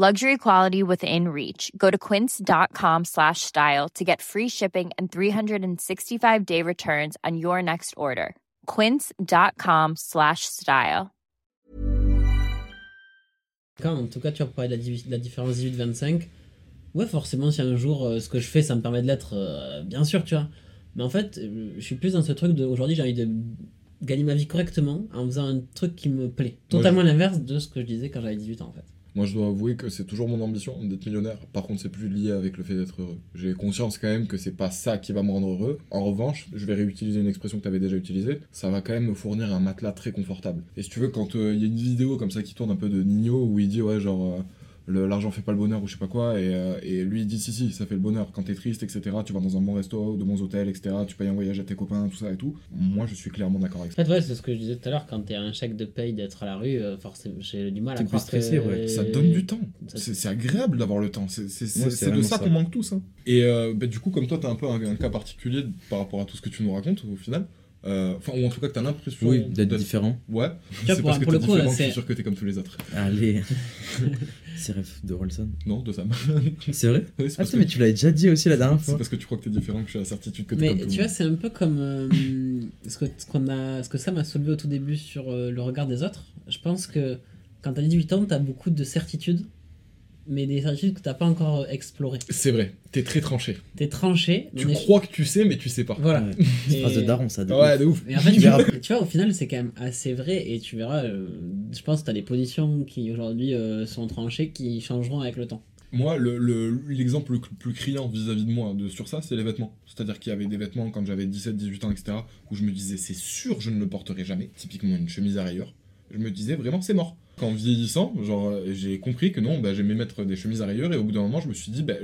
Luxury quality within reach. Go to quince.com slash style to get free shipping and 365 day returns on your next order. Quince.com slash style. Quand, en tout cas, tu vas parler de la, de la différence 18-25. Ouais, forcément, si un jour euh, ce que je fais ça me permet de l'être, euh, bien sûr, tu vois. Mais en fait, euh, je suis plus dans ce truc de aujourd'hui, j'ai envie de gagner ma vie correctement en faisant un truc qui me plaît. Totalement l'inverse de ce que je disais quand j'avais 18 ans, en fait. Moi, je dois avouer que c'est toujours mon ambition d'être millionnaire. Par contre, c'est plus lié avec le fait d'être heureux. J'ai conscience quand même que c'est pas ça qui va me rendre heureux. En revanche, je vais réutiliser une expression que tu avais déjà utilisée. Ça va quand même me fournir un matelas très confortable. Et si tu veux, quand euh, il y a une vidéo comme ça qui tourne un peu de Nino où il dit ouais genre euh, l'argent fait pas le bonheur ou je sais pas quoi et, euh, et lui il dit si si ça fait le bonheur quand t'es triste etc. Tu vas dans un bon resto, de bons hôtels etc. Tu payes un voyage à tes copains tout ça et tout. Moi, je suis clairement d'accord avec En ça. fait, ouais, c'est ce que je disais tout à l'heure, quand t'es un chèque de paye d'être à la rue, euh, forcément, j'ai du mal à croire plus stressé, que... ouais. Ça donne du temps. Ça- C'est agréable d'avoir le temps. C'est Ouais, de ça ça. qu'on manque tous. hein. Et euh, bah, du coup, comme toi, t'as un peu un, un cas particulier par rapport à tout ce que tu nous racontes au final. Euh, Enfin, ou en tout cas, que t'as l'impression Oui, d'être différent. Ouais. C'est parce que pour t'es le coup, différent je suis c'est- sûr que t'es comme tous les autres. Allez. [LAUGHS] c'est rêve de Rolson. Non, de Sam. [LAUGHS] C'est vrai Oui, c'est Ah, putain, mais tu l'avais déjà dit aussi la dernière c'est fois. parce que tu crois que t'es différent que j'ai la certitude que t'es Mais comme tu vois, c'est un peu comme euh, ce, que, ce, qu'on a, ce que Sam a soulevé au tout début sur euh, le regard des autres. Je pense que quand t'as 18 ans, t'as beaucoup de certitudes, mais des certitudes que t'as pas encore explorées. C'est vrai, t'es très tranché. T'es tranché. Tu crois que tu sais, mais tu sais pas. Voilà. Ouais. Et- phrase de daron, ça. de Ouais, ouf. de ouf. Et en fait, Tu verras. tu vois, au final, c'est quand même assez vrai. Et tu verras, euh, je pense que tu as des positions qui aujourd'hui euh, sont tranchées qui changeront avec le temps. Moi, le- le- l'exemple le, plus criant vis-à-vis de moi de, sur ça, c'est les vêtements. C'est-à-dire qu'il y avait des vêtements quand j'avais 17, 18 ans, etc., où je me disais, c'est sûr, je ne le porterai jamais. Typiquement, une chemise à rayures. Je me disais, vraiment, c'est mort. Qu'en vieillissant, genre, euh, j'ai compris que non, bah, j'aimais mettre des chemises à rayures, et au bout d'un moment, je me suis dit, bah,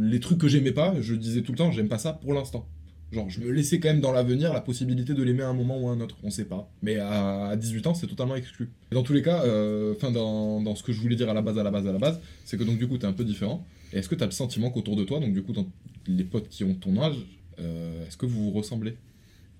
les trucs que j'aimais pas, je disais tout le temps, j'aime pas ça pour l'instant. Genre, je me laissais quand même dans l'avenir la possibilité de l'aimer à un moment ou à un autre, on sait pas. Mais à, à 18 ans, c'est totalement exclu. Et dans tous les cas, euh, dans ce que je voulais dire à la base, à la base, à la base, c'est que donc du coup, t'es un peu différent. Et est-ce que t'as le sentiment qu'autour de toi, donc du coup, dans les potes qui ont ton âge, euh, est-ce que vous vous ressemblez?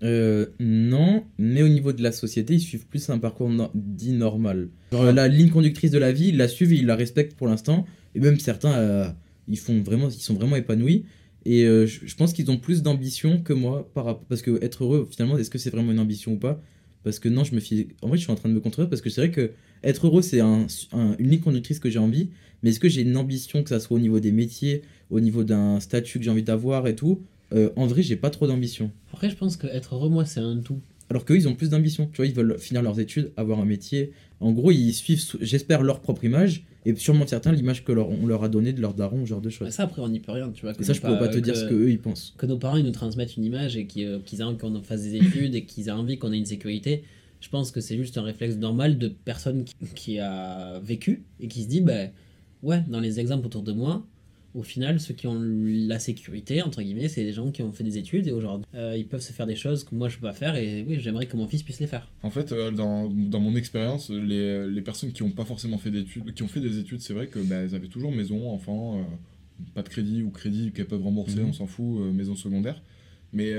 Euh, non, mais au niveau de la société, ils suivent plus un parcours no- dit normal. Genre, la ligne conductrice de la vie, ils la suivent et ils la respectent pour l'instant. Et même certains, euh, ils, font vraiment, ils sont vraiment épanouis. Et euh, je, je pense qu'ils ont plus d'ambition que moi. Par, parce que être heureux, finalement, est-ce que c'est vraiment une ambition ou pas? Parce que non, je me fie. En vrai, je suis en train de me contredire parce que c'est vrai que être heureux, c'est un, un- une ligne conductrice que j'ai envie. Mais est-ce que j'ai une ambition, que ça soit au niveau des métiers, au niveau d'un statut que j'ai envie d'avoir et tout? Euh, En vrai, j'ai pas trop d'ambition. Après, je pense que être heureux, moi, c'est un tout. Alors qu'eux, ils ont plus d'ambition. Tu vois, ils veulent finir leurs études, avoir un métier. En gros, ils suivent, j'espère, leur propre image. Et sûrement certains, l'image que leur, on leur a donnée de leur daron, ce genre de choses. ça, après, on n'y peut rien, tu vois. que Et ça, je pourrais pas te que- dire ce que eux ils pensent. que nos parents ils nous transmettent une image et qu'ils euh, qu'ils aient envie qu'on fasse des études et qu'ils aient envie qu'on ait une sécurité, je pense que c'est juste un réflexe normal de personne qui, qui a vécu et qui se dit, ben ouais, dans les exemples autour de moi, au final, ceux qui ont la sécurité, entre guillemets, c'est des gens qui ont fait des études et aujourd'hui, euh, ils peuvent se faire des choses que moi je peux pas faire et oui, j'aimerais que mon fils puisse les faire. En fait, euh, dans, dans mon expérience, les, les personnes qui n'ont pas forcément fait d'études, qui ont fait des études, c'est vrai que bah, elles avaient toujours maison, enfant, euh, pas de crédit ou crédit qu'elles peuvent rembourser, Mhm. on s'en fout, maison secondaire. Mais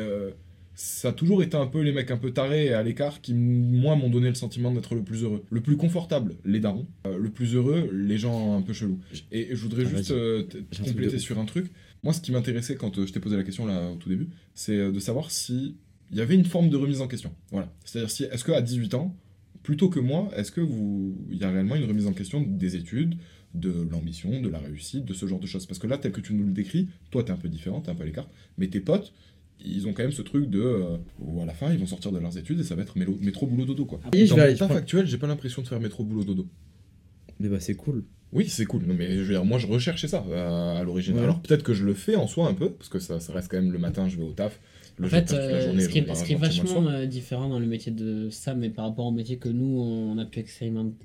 ça a toujours été un peu les mecs un peu tarés et à l'écart qui, moi, m'ont donné le sentiment d'être le plus heureux. Le plus confortable, les darons. Euh, le plus heureux, les gens un peu chelous. Et je voudrais Ah, juste euh, compléter sur un truc. Moi, ce qui m'intéressait quand euh, je t'ai posé la question là au tout début, c'est de savoir si il y avait une forme de remise en question. Voilà. C'est-à-dire si est-ce qu'à 18 ans, plutôt que moi, est-ce que vous il y a réellement une remise en question des études, de l'ambition, de la réussite, de ce genre de choses? Parce que là, tel que tu nous le décris, toi, t'es un peu différent, t'es un peu à l'écart, mais tes potes, ils ont quand même ce truc de euh, où à la fin, ils vont sortir de leurs études et ça va être mélo- métro boulot dodo quoi. Et je Dans vais je taf prends- actuel, j'ai pas l'impression de faire métro boulot dodo. Mais bah c'est cool. Oui, c'est cool. Non, mais je veux dire, moi, je recherchais ça euh, à l'origine. Ouais. Alors peut-être que je le fais en soi un peu, parce que ça, ça reste quand même le matin, je vais au taf. Le En fait, taf euh, journée, ce, qui est, ce qui vachement euh, différent dans le métier de Sam, mais par rapport au métier que nous, on a pu expérimenter,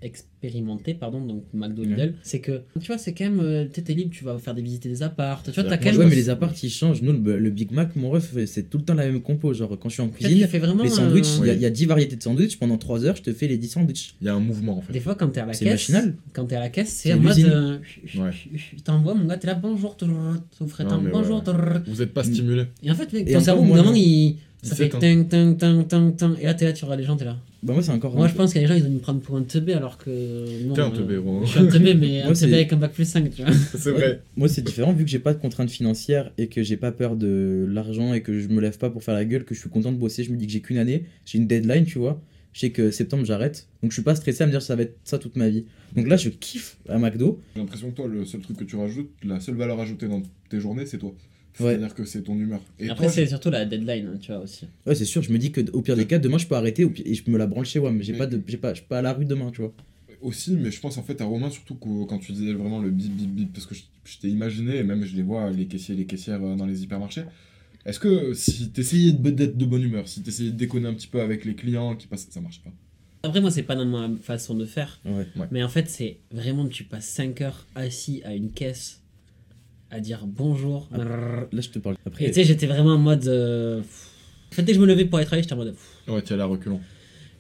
expérimenter pardon, donc McDo. Lidl, c'est que, tu vois, c'est quand même, euh, t'es t'es libre, tu vas faire des visites des apparts, tu vois, t'as quand même... Ouais, mais les apparts ils changent. Nous, le, le Big Mac, mon ref, c'est tout le temps la même compo. Genre, quand je suis en cuisine, fais vraiment, les sandwichs, il euh, y a- Oui. il y, a 10 variétés de sandwichs. Pendant 3 heures, je te fais les 10 sandwichs. Il y a un mouvement en fait. Des fois, quand t'es à la C'est caisse, machinal. quand t'es à la caisse, c'est en mode, euh, Ouais. [LAUGHS] je t'envoie, mon gars, t'es là, bonjour, Non, mais bonjour, ouais. Vous êtes pas stimulé. et en fait, ton cerveau, vraiment, non. il, ça fait 17 ans. ting, ting, ting, ting, ting, et là, t'es là, tu regardes les gens, t'es là. Bah, moi, c'est encore. Moi, un je pense qu'il y a des gens, ils vont me prendre pour un teubé, alors que. non, T'es un euh, teubé, gros. Je suis un teubé, mais [LAUGHS] un Moi, c'est- teubé avec un bac plus 5, tu vois. [LAUGHS] C'est vrai. Moi, c'est différent vu que j'ai pas de contraintes financières et que j'ai pas peur de l'argent et que je me lève pas pour faire la gueule, que je suis content de bosser. Je me dis que j'ai qu'une année, j'ai une deadline, tu vois. Je sais que septembre j'arrête, donc je suis pas stressé à me dire que ça va être ça toute ma vie. Donc là, je kiffe à McDo. J'ai l'impression que toi, le seul truc que tu rajoutes, la seule valeur ajoutée dans tes journées, c'est toi. Ouais. C'est-à-dire que c'est ton humeur. Et Après, c'est surtout la deadline, hein, tu vois, aussi. Ouais, c'est sûr, je me dis que au pire des cas, demain je peux arrêter et je me la branle chez moi, mais j'ai pas de, j'ai pas, je suis pas à la rue demain, tu vois. aussi, mais je pense en fait à Romain, surtout quand tu disais vraiment le bip bip bip, parce que je, je t'ai imaginé, et même je les vois, les caissiers et les caissières euh, dans les hypermarchés. Est-ce que si t'essayais de- d'être de bonne humeur, si t'essayais de déconner un petit peu avec les clients qui passent, ça marche pas? Après, moi, c'est pas dans ma façon de faire. Ouais. Mais en fait, c'est vraiment, tu passes 5 heures assis à une caisse à dire bonjour. Ah. Là, je te parle. Après, Et tu sais, j'étais vraiment en mode. euh. En fait, dès que je me levais pour aller travailler, j'étais en mode. Ouais, t'es allé à reculons.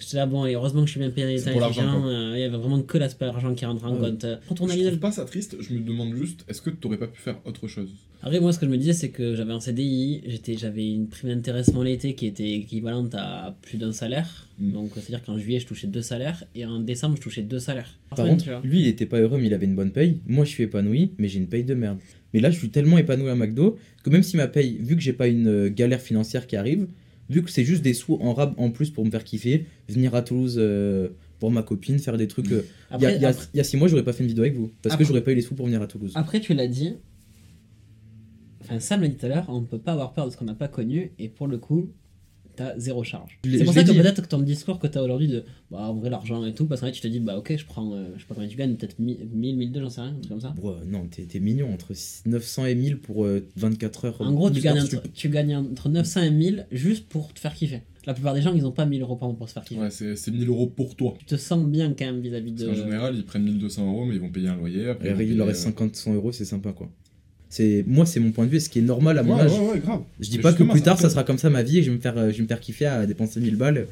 J'étais là, bon, et heureusement que je suis bien payé pour l'argent, euh, Il y avait vraiment que l'aspect argent qui rentre en Ouais. compte. Euh, Retourne à Je trouve pas ça triste, je me demande juste, est-ce que t'aurais pas pu faire autre chose? Après, moi, ce que je me disais, c'est que j'avais un CDI, j'étais, j'avais une prime d'intéressement l'été qui était équivalente à plus d'un salaire. Mm. Donc, c'est-à-dire qu'en juillet, je touchais deux salaires et en décembre, je touchais deux salaires. Par contre, tu lui, il était pas heureux, mais il avait une bonne paye. Moi, je suis épanoui, mais j'ai une paye de merde. Mais là, je suis tellement épanoui à McDo que même si ma paye, vu que j'ai pas une euh, galère financière qui arrive, vu que c'est juste des sous en rab en plus pour me faire kiffer, venir à Toulouse euh, pour ma copine, faire des trucs. euh, il y, a, Après, il y a- après- il y a six mois, j'aurais pas fait une vidéo avec vous parce Après- que j'aurais pas eu les sous pour venir à Toulouse. après, tu l'as dit. Enfin, Sam l'a dit tout à l'heure, on ne peut pas avoir peur de ce qu'on n'a pas connu et pour le coup, t'as zéro charge. C'est pour ça que dit. peut-être que ton discours que t'as aujourd'hui de bah, en vrai, l'argent et tout, parce qu'en fait, tu te dis bah ok, je prends, euh, je sais pas combien tu gagnes, peut-être 1000, 1200, j'en sais rien, un truc comme ça. Bro, euh, non, t'es t'es mignon, entre 900 et 1000 pour euh, 24 heures. En gros, tu gagnes, entre, tu gagnes entre 900 et 1000 juste pour te faire kiffer. La plupart des gens, ils n'ont pas 1000 euros par mois pour se faire kiffer. Ouais, c'est c'est 1000 euros pour toi. Tu te sens bien quand même vis-à-vis de. Parce qu'en général, ils prennent 1200 euros, mais ils vont payer un loyer. Après, Et ils il leur reste euh, 50, 100 euros, c'est sympa quoi. C'est moi, c'est mon point de vue, et ce qui est normal à mon Ouais, âge. ouais, ouais, grave. Je dis Mais pas que plus tard ça sera comme ça ma vie et je vais me faire, euh, je vais me faire kiffer à dépenser 1000 balles.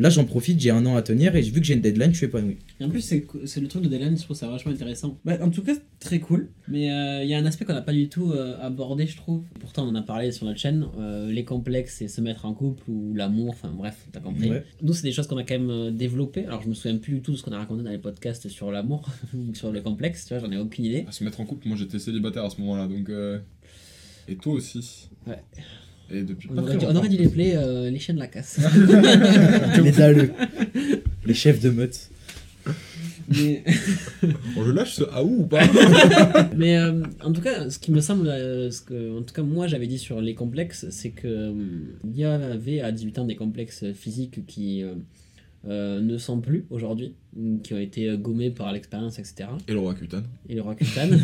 Là j'en profite, j'ai un an à tenir et vu que j'ai une deadline, je suis épanoui. Et en plus, c'est le truc de Dylan, je trouve ça vachement intéressant. Bah, en tout cas, très cool. Mais euh, il y a un aspect qu'on n'a pas du tout euh, abordé, je trouve. Pourtant, on en a parlé sur notre chaîne. euh, les complexes et se mettre en couple ou l'amour, enfin bref, t'as compris. Ouais. Nous, c'est des choses qu'on a quand même développées. Alors, je me souviens plus du tout de ce qu'on a raconté dans les podcasts sur l'amour [LAUGHS] ou sur le complexe, tu vois, j'en ai aucune idée. À se mettre en couple, moi j'étais célibataire à ce moment-là, donc. euh, Et toi aussi. Ouais. Et depuis On aurait, on dû les appeler euh, les chiens de la casse. [LAUGHS] [LAUGHS] les dalleux. les chefs de meute. Mais. On le lâche ce aou ou pas [LAUGHS] Mais euh, en tout cas, ce qui me semble, euh, ce que, en tout cas moi j'avais dit sur les complexes, c'est que euh, il y avait à 18 ans des complexes physiques qui euh, ne sont plus aujourd'hui, qui ont été euh, gommés par l'expérience, etc. Et le roi Kutan. Et le Rakuten.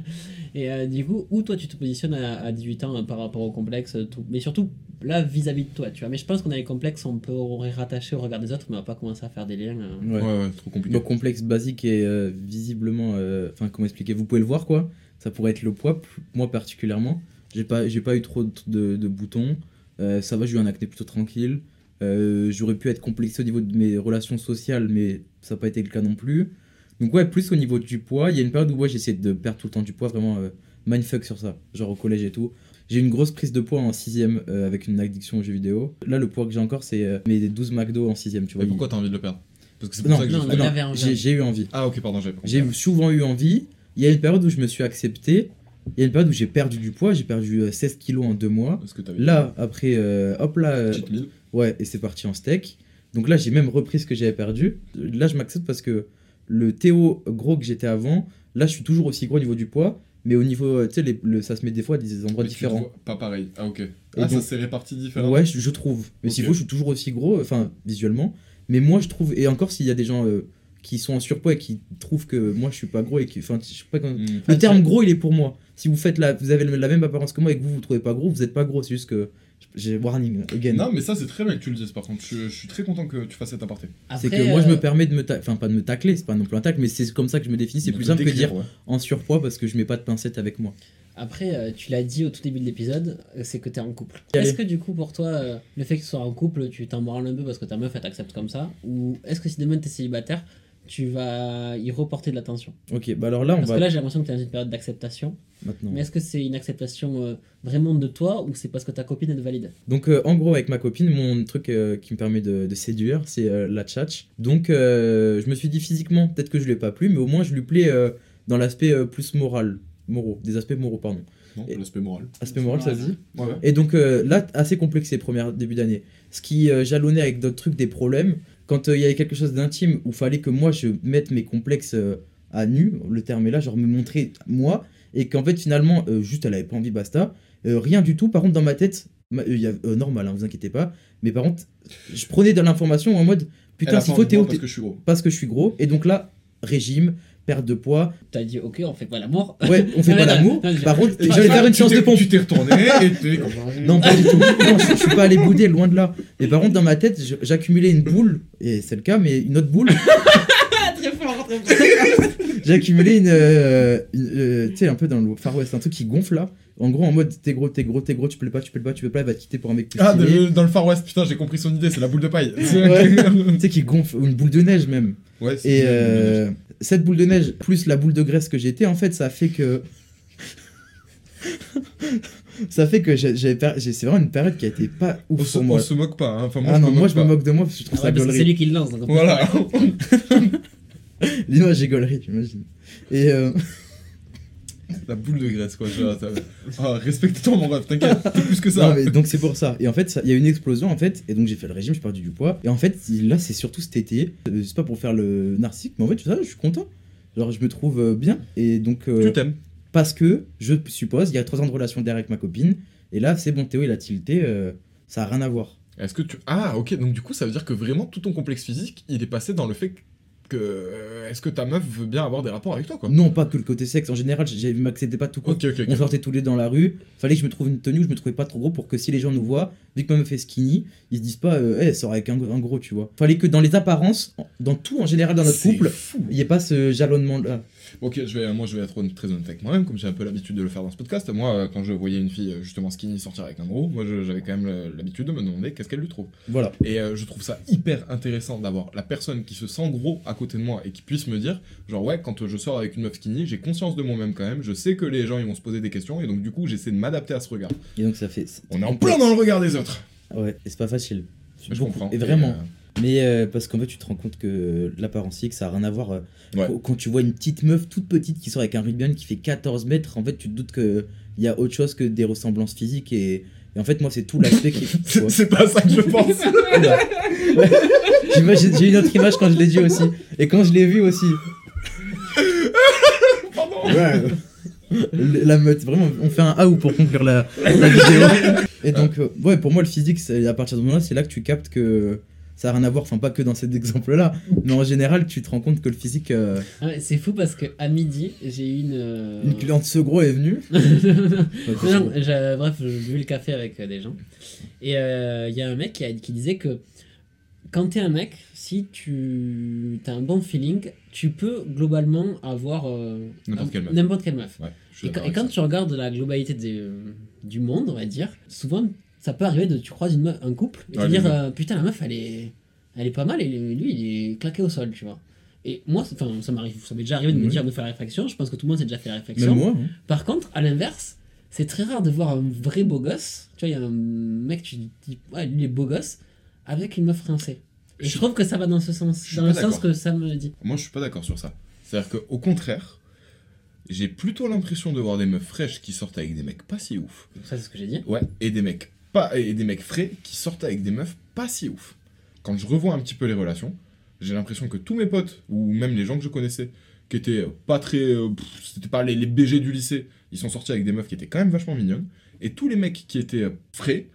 [LAUGHS] et euh, du coup, où toi tu te positionnes à, à 18 ans par rapport aux complexes, tout, mais surtout là vis-à-vis de toi, tu vois. Mais je pense qu'on a les complexes, on peut les rattacher au regard des autres, mais on va pas commencer à faire des liens. euh. Ouais. Ouais, ouais, trop compliqué. Donc complexe basique euh, visiblement, euh, enfin comment expliquer, vous pouvez le voir quoi. ça pourrait être le poids, moi particulièrement. J'ai pas, j'ai pas eu trop de, de- de boutons. Euh, ça va, j'ai eu un acné plutôt tranquille. Euh, J'aurais pu être complexé au niveau de mes relations sociales, mais ça n'a pas été le cas non plus. Donc ouais, plus au niveau du poids, il y a une période où ouais, j'ai essayé de perdre tout le temps du poids, vraiment euh, mindfuck sur ça, genre au collège et tout. J'ai eu une grosse prise de poids en 6ème avec une addiction aux jeux vidéo. Là, le poids que j'ai encore, c'est euh, mes 12 McDo en 6ème, tu vois. Et pourquoi t'as envie de le perdre? Parce que c'est pour Non, ça que non, j'ai eu envie. Ah ok, pardon, j'avais. J'ai souvent eu envie. Il y a une période où je me suis accepté. Il y a une période où j'ai perdu du poids. J'ai perdu euh, 16 kilos en deux mois. Là, après, euh, hop là, euh, ouais, et c'est parti en steak. Donc là, j'ai même repris ce que j'avais perdu. Là, je m'accepte parce que le Théo gros que j'étais avant, là, je suis toujours aussi gros au niveau du poids. Mais au niveau, euh, tu sais, le- ça se met des fois à des endroits Mais différents. vois Pas pareil. Ah ok. Ah donc- ça s'est réparti différemment. Ouais, je, je trouve. Mais s'il Ok. faut, je suis toujours aussi gros, enfin, visuellement. Mais moi, je trouve, et encore s'il y a des gens euh, qui sont en surpoids et qui trouvent que moi, je suis pas gros et qui. Enfin, je sais pas comment. Hmm. Le terme gros, il est pour moi. Si vous faites la, vous avez la même apparence que moi et que vous vous trouvez pas gros, vous êtes pas gros. C'est juste que j'ai warning again. Non, mais ça c'est très bien que tu le dises par contre. Je, je suis très content que tu fasses cet aparté. c'est que moi, je euh, me permets de me, ta- enfin pas de me tacler, c'est pas non plus un tacle, mais c'est comme ça que je me définis. C'est plus simple que dire ouais. en surpoids parce que je mets pas de pincette avec moi. Après, euh, tu l'as dit au tout début de l'épisode, euh, c'est que t'es en couple. Est-ce que du coup, pour toi, le fait que tu sois en couple, tu t'en branles un peu parce que ta meuf, elle t'accepte comme ça? Ou est-ce que si demain t'es célibataire, tu vas y reporter de l'attention Ok, bah alors là, on Parce va que là, j'ai l'impression que t'es dans une période d'acceptation. maintenant. Mais est-ce que c'est une acceptation euh, vraiment de toi ou c'est parce que ta copine, elle valide? Donc euh, en gros avec ma copine, mon truc euh, qui me permet de, de séduire, c'est euh, la tchatch. Donc euh, je me suis dit physiquement, peut-être que je lui ai pas plu, mais au moins je lui plais euh, dans l'aspect euh, plus moral, moraux, des aspects moraux pardon. Non, Et- l'aspect moral. Aspect moral ça se dit Ouais, ouais. Et donc euh, là assez complexe ces premiers débuts d'année. Ce qui euh, jalonnait avec d'autres trucs des problèmes, quand euh, il y avait quelque chose d'intime où fallait que moi je mette mes complexes euh, à nu, le terme est là, genre me montrer moi, et qu'en fait finalement euh, juste elle avait pas envie basta, rien du tout. Par contre dans ma tête, il y a, normal, hein, vous inquiétez pas, mais par contre je prenais de l'information en mode putain s'il faut Théo parce t'es- que je suis gros. parce que je suis gros, et donc là régime, perte de poids, T'as dit, ok, on fait pas l'amour. ouais on fait [LAUGHS] Non, pas l'amour. Par contre [LAUGHS] j'allais faire une séance de pompe. Tu t'es retourné [LAUGHS] et t'es comme Non, pas du tout. Non, je, je suis pas allé bouder, loin de là. Mais par contre, dans ma tête, j'accumulais une boule, et c'est le cas, mais une autre boule. très fort, très fort. J'ai accumulé une. euh, une, euh, tu sais, un peu dans le Far West, un truc qui gonfle là. En gros, en mode t'es gros, t'es gros, t'es gros, tu peux pas, tu peux pas, tu peux pas, elle va te quitter pour un mec plus Ah, de- dans le Far West, putain, j'ai compris son idée, c'est la boule de paille. Tu sais, qui gonfle, ou une boule de neige même. Ouais, c'est Et euh. Cette boule de neige, plus la boule de graisse que j'étais, en fait, ça fait que. [LAUGHS] ça fait que j'ai, j'ai c'est vraiment une période qui a été pas On ouf se, pour on moi. se moque pas, hein. Enfin, moi, ah je non, me moi moque je me moque de moi parce que je trouve Ah ouais, ça parce que c'est lui qui le lance. on Voilà. L'image [LAUGHS] est gaulerie, j'imagine. Et euh, [LAUGHS] La boule de graisse, quoi. genre, t'as- Ah, respecte-toi, mon ref, t'inquiète, t'es plus que ça. non, mais donc c'est pour ça. Et en fait, ça- il y a eu une explosion en fait. Et donc j'ai fait le régime, j'ai perdu du poids. Et en fait, là, c'est surtout cet été. Euh, C'est pas pour faire le narcissique, mais en fait, ça, je suis content. Genre, je me trouve euh, bien. Et donc, euh, Tu t'aimes. parce que je suppose, il y a trois ans de relation derrière avec ma copine. Et là, c'est bon, Théo, il a tilté. euh, ça a rien à voir. Est-ce que tu. Ah, ok, donc du coup, ça veut dire que vraiment tout ton complexe physique, il est passé dans le fait que. Euh, Est-ce que ta meuf veut bien avoir des rapports avec toi, quoi? Non, pas que le côté sexe. En général, j'ai m'acceptais pas tout court. On sortait tous les deux dans la rue. Fallait que je me trouve une tenue où je me trouvais pas trop gros pour que si les gens nous voient, vu que ma meuf est skinny, ils se disent pas, euh, Eh, elle sort avec un, un gros, tu vois. Fallait que dans les apparences, dans tout en général dans notre couple, il n'y ait pas ce jalonnement là. Ok, je vais, moi je vais être très honnête avec moi-même, comme j'ai un peu l'habitude de le faire dans ce podcast. Moi, euh, quand je voyais une fille euh, justement skinny sortir avec un gros, moi j'avais quand même l'habitude de me demander qu'est-ce qu'elle lui trouve. Voilà. Et euh, je trouve ça hyper intéressant d'avoir la personne qui se sent gros à côté de moi et qui puisse me dire, genre ouais, quand je sors avec une meuf skinny, j'ai conscience de moi-même quand même, je sais que les gens ils vont se poser des questions et donc du coup j'essaie de m'adapter à ce regard. Et donc ça fait. On est en plein dans le regard des autres. Ouais, et c'est pas facile. Je Beaucoup. comprends. Et vraiment. euh, Mais euh, parce qu'en fait, tu te rends compte que l'apparence physique, ça a rien à voir. euh, Ouais. quand- tu vois une petite meuf toute petite qui sort avec un rugbyman qui fait 14 mètres, en fait, tu te doutes qu'il y a autre chose que des ressemblances physiques. Et, et en fait, moi, c'est tout l'aspect qui. [LAUGHS] c'est pas ça que je pense. Ouais. [LAUGHS] J'ai une autre image quand je l'ai dit aussi. Et quand je l'ai vu aussi. Ouais. La meute, vraiment, on fait un A ou pour conclure la, la vidéo. Et donc, euh, ouais, pour moi, le physique, à partir de ce moment-là, c'est là que tu captes que ça a rien à voir, enfin, pas que dans cet exemple-là, mais en général, tu te rends compte que le physique. euh, Ah ouais, c'est fou parce que à midi, j'ai eu une. euh, Une cliente ce gros est venue. [LAUGHS] Non, non, j'ai- bref, j'ai bu le café avec euh, des gens. Et euh, il y a un mec qui, a- qui disait que quand t'es un mec, si tu as un bon feeling, tu peux globalement avoir euh, N'importe quelle meuf. n'importe quelle meuf. Ouais, je suis Et quand, d'accord et avec quand ça. tu regardes la globalité des, euh, du monde, on va dire, souvent ça peut arriver de tu croises une meuf- un couple et Ouais, te dire euh, putain la meuf elle est elle est pas mal et lui il est claqué au sol, tu vois. Et moi, c'est- enfin, ça m'arrive, ça m'est déjà arrivé de me dire de faire la réflexion. Je pense que tout le monde s'est déjà fait la réflexion. Moi. hein. Par contre, à l'inverse, c'est très rare de voir un vrai beau gosse. Tu vois, il y a un mec, tu dis, ouais, lui, il est beau gosse, avec une meuf rincée. Et je, Je- trouve que ça va dans ce sens, dans le sens que ça me dit. Moi, je suis pas d'accord sur ça. C'est-à-dire qu'au contraire, j'ai plutôt l'impression de voir des meufs fraîches qui sortent avec des mecs pas si ouf. Ça, c'est ce que j'ai dit. Ouais, et des mecs pas et des mecs frais qui sortent avec des meufs pas si ouf. Quand je revois un petit peu les relations, j'ai l'impression que tous mes potes ou même les gens que je connaissais qui étaient pas très euh, c'était pas les, les BG du lycée, ils sont sortis avec des meufs qui étaient quand même vachement mignonnes et tous les mecs qui étaient euh, frais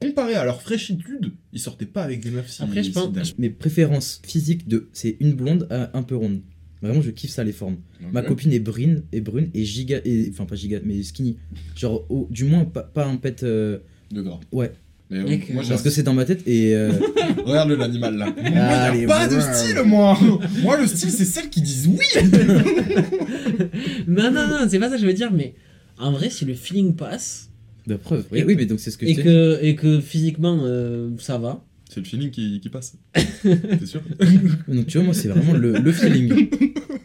comparé à leur fraîchitude, ils sortaient pas avec des meufs si Après, je pense-. Mes préférences physiques, de, c'est une blonde à un peu ronde. Vraiment, je kiffe ça, les formes. Ma copine est brune, est brune et giga. Et, enfin, pas giga, mais skinny. Genre, du moins, pas, pas un pet. euh, de gras. ouais. Mais, euh, Mec, moi, Parce que c'est dans ma tête et. euh, [LAUGHS] Regarde l'animal là. Moi, y Allez, a pas de style, moi. [LAUGHS] moi, le style, c'est celles qui disent oui. [LAUGHS] Non, non, non, c'est pas ça que je veux dire, mais en vrai, si le feeling passe de preuve. Oui, Et- oui, mais donc c'est ce que je et t'ai que, et que physiquement euh, ça va, C'est le feeling qui, qui passe. c'est sûr? Donc, tu vois, moi, c'est vraiment le, le feeling.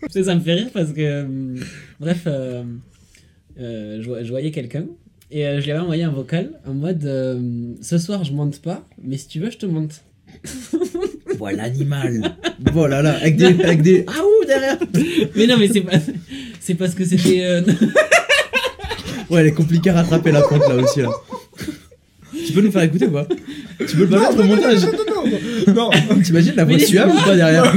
ça, ça me fait rire parce que. euh, bref, euh, euh, je, je voyais quelqu'un et euh, je lui avais envoyé un vocal en mode euh, Ce soir je monte pas, mais si tu veux, je te monte. [LAUGHS] voilà l'animal. Voilà, là, avec des. Avec des... [LAUGHS] Ah ouh, derrière mais non, mais c'est pas. C'est parce que c'était. euh, [LAUGHS] Ouais, elle est compliquée à rattraper la pente là aussi. Là. Tu peux nous faire écouter ou pas? Tu peux le pas mettre au montage? Non, T'imagines la voix Mais suave ou pas derrière?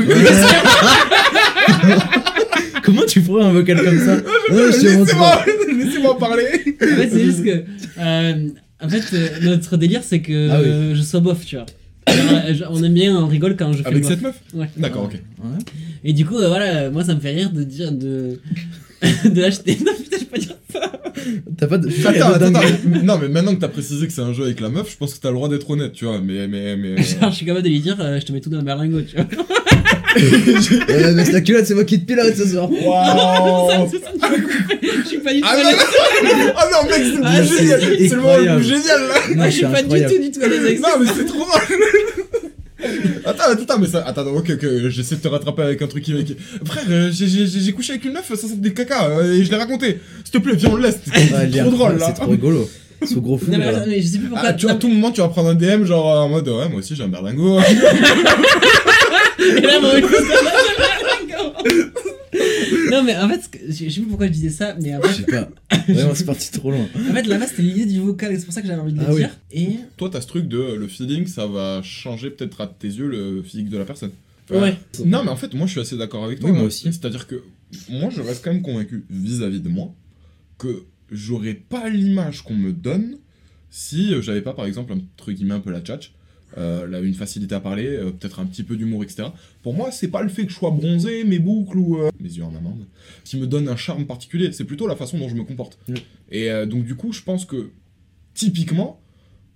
Comment tu ferais un vocal comme ça [LAUGHS] laissez-moi pas. [LAUGHS] laissez-moi parler. En fait, c'est juste que. euh, en fait, euh, notre délire, c'est que Ah oui. euh, je sois bof, tu vois. Alors, euh, je- on aime bien, on rigole quand je fais Avec bof. cette meuf Ouais. D'accord, ok. Ouais. Et du coup, euh, voilà, moi ça me fait rire de dire de. [LAUGHS] de l'acheter. Non, putain, je peux pas dire ça. T'as pas de. Attends, attends, attends. Non, mais maintenant que t'as précisé que c'est un jeu avec la meuf, je pense que t'as le droit d'être honnête, tu vois. Mais, mais, mais. [LAUGHS] Genre, je suis capable de lui dire, euh, je te mets tout dans le berlingot, tu vois. [LAUGHS] Euh, mais c'est la culotte, c'est moi qui te pilote ce soir. Waouh. Je suis pas du tout Ah à non, ah mec, c'est le Ah, génial. C'est le moment le plus génial là. Non, Je suis pas du tout, du tout à l'aise avec ça. Non, mais c'est trop drôle. Attends, attends, attends, mais ça. Attends, ok, ok, j'essaie de te rattraper avec un truc qui. qui- Frère, euh, j'ai- j'ai j'ai couché avec une meuf, ça c'est des caca, euh, et je l'ai raconté. S'il te plaît, viens, on le laisse. Est C'est trop drôle là. C'est trop rigolo. Ce gros fou. Non, mais, là. attends, mais je sais plus pourquoi. Ah, tu vois, à tout moment, tu vas prendre un DM, genre euh, en mode ouais, moi aussi j'ai un berlingot. [LAUGHS] Et là, mon mec, [LAUGHS] Non, mais en fait, je je sais plus pourquoi je disais ça, mais en Je sais pas. Vraiment, c'est parti trop loin. en fait là-bas c'était l'idée du vocal, et c'est pour ça que j'avais envie de le Ah oui. dire. Et. Toi, t'as ce truc de euh, le feeling, ça va changer peut-être à tes yeux le physique de la personne. Ouais. Non, mais en fait, moi je suis assez d'accord avec toi. Oui, moi aussi. C'est-à-dire que moi je reste quand même convaincu vis-à-vis de moi que j'aurais pas l'image qu'on me donne si euh, j'avais pas par exemple entre guillemets un peu la tchatch. Euh, là, une facilité à parler, euh, peut-être un petit peu d'humour, etc. Pour moi, c'est pas le fait que je sois bronzé, mes boucles ou euh, mes yeux en amande, qui me donne un charme particulier. C'est plutôt la façon dont je me comporte. Mm. Et euh, donc, du coup, je pense que typiquement,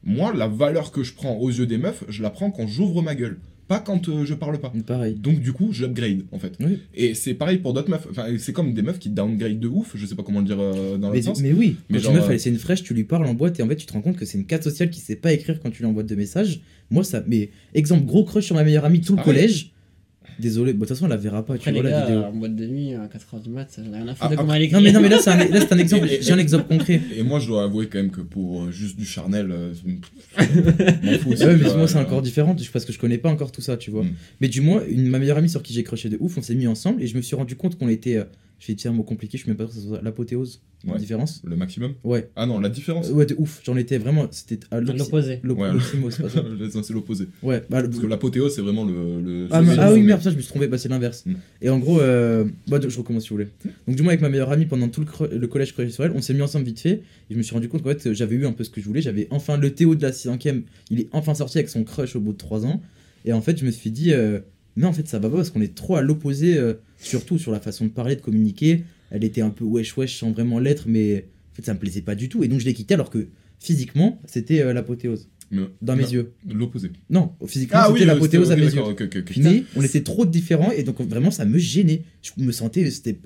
moi, la valeur que je prends aux yeux des meufs, je la prends quand j'ouvre ma gueule, pas quand euh, je parle pas. Pareil. Donc du coup, j'upgrade en fait. Oui. Et c'est pareil pour d'autres meufs. Enfin, c'est comme des meufs qui downgrade de ouf. Je sais pas comment le dire euh, dans Mais, sens. mais oui, Mais quand genre, une meuf euh, elle c'est une fraîche, tu lui parles en boîte et en fait tu te rends compte que c'est une carte sociale qui sait pas écrire quand tu lui envoies de messages. Moi ça, mais exemple gros crush sur ma meilleure amie tout le Ah ouais. Désolé, bon, de toute façon elle la verra pas, tu Après, les vois la gars, vidéo. en boîte de nuit, à 4h du mat, j'en ai rien à Ah, foutre de ah, comment elle écrit. Non mais non mais là c'est un, là, c'est un exemple, j'ai un exemple concret. Et moi, je dois avouer quand même que pour euh, juste du charnel, euh, je m'en fous aussi, Ouais, tu mais vois, moi c'est euh, encore différent parce que je connais pas encore tout ça, tu vois. Mm. Mais du moins, une, ma meilleure amie sur qui j'ai crushé de ouf, on s'est mis ensemble et je me suis rendu compte qu'on était. Je vais dire un mot compliqué, je sais même pas si ça soit l'apothéose. La Ouais. différence Le maximum? Ouais. Ah non, la différence? Ouais, de ouf. J'en étais vraiment. C'était à l'opposé. l'opposé. Ouais. [LAUGHS] c'est l'opposé. Ouais, bah, le- Parce que l'apothéose, c'est vraiment le. le- Ah, mais- ah oui, merde, ça je me suis trompé, bah, c'est l'inverse. Mm. Et en gros, euh, bah, je recommence si vous voulez. Donc, du moins, avec ma meilleure amie, pendant tout le, cre- le collège crush sur elle, on s'est mis ensemble vite fait. Et je me suis rendu compte qu'en fait, j'avais eu un peu ce que je voulais. J'avais enfin le Théo de la 5ème, il est enfin sorti avec son crush au bout de 3 ans. Et en fait, je me suis dit, euh, non, en fait, ça va pas parce qu'on est trop à l'opposé, euh, surtout sur la façon de parler, de communiquer. Elle était un peu wesh wesh sans vraiment l'être, mais en fait, ça me plaisait pas du tout. Et donc, je l'ai quitté alors que physiquement, c'était euh, l'apothéose. Mais- dans mes non, yeux. L'opposé. Non, physiquement, Ah c'était l'apothéose à mes yeux. d'accord, ok, ok, ok. Mais on était trop différents et donc vraiment ça me gênait. Je me sentais, c'était.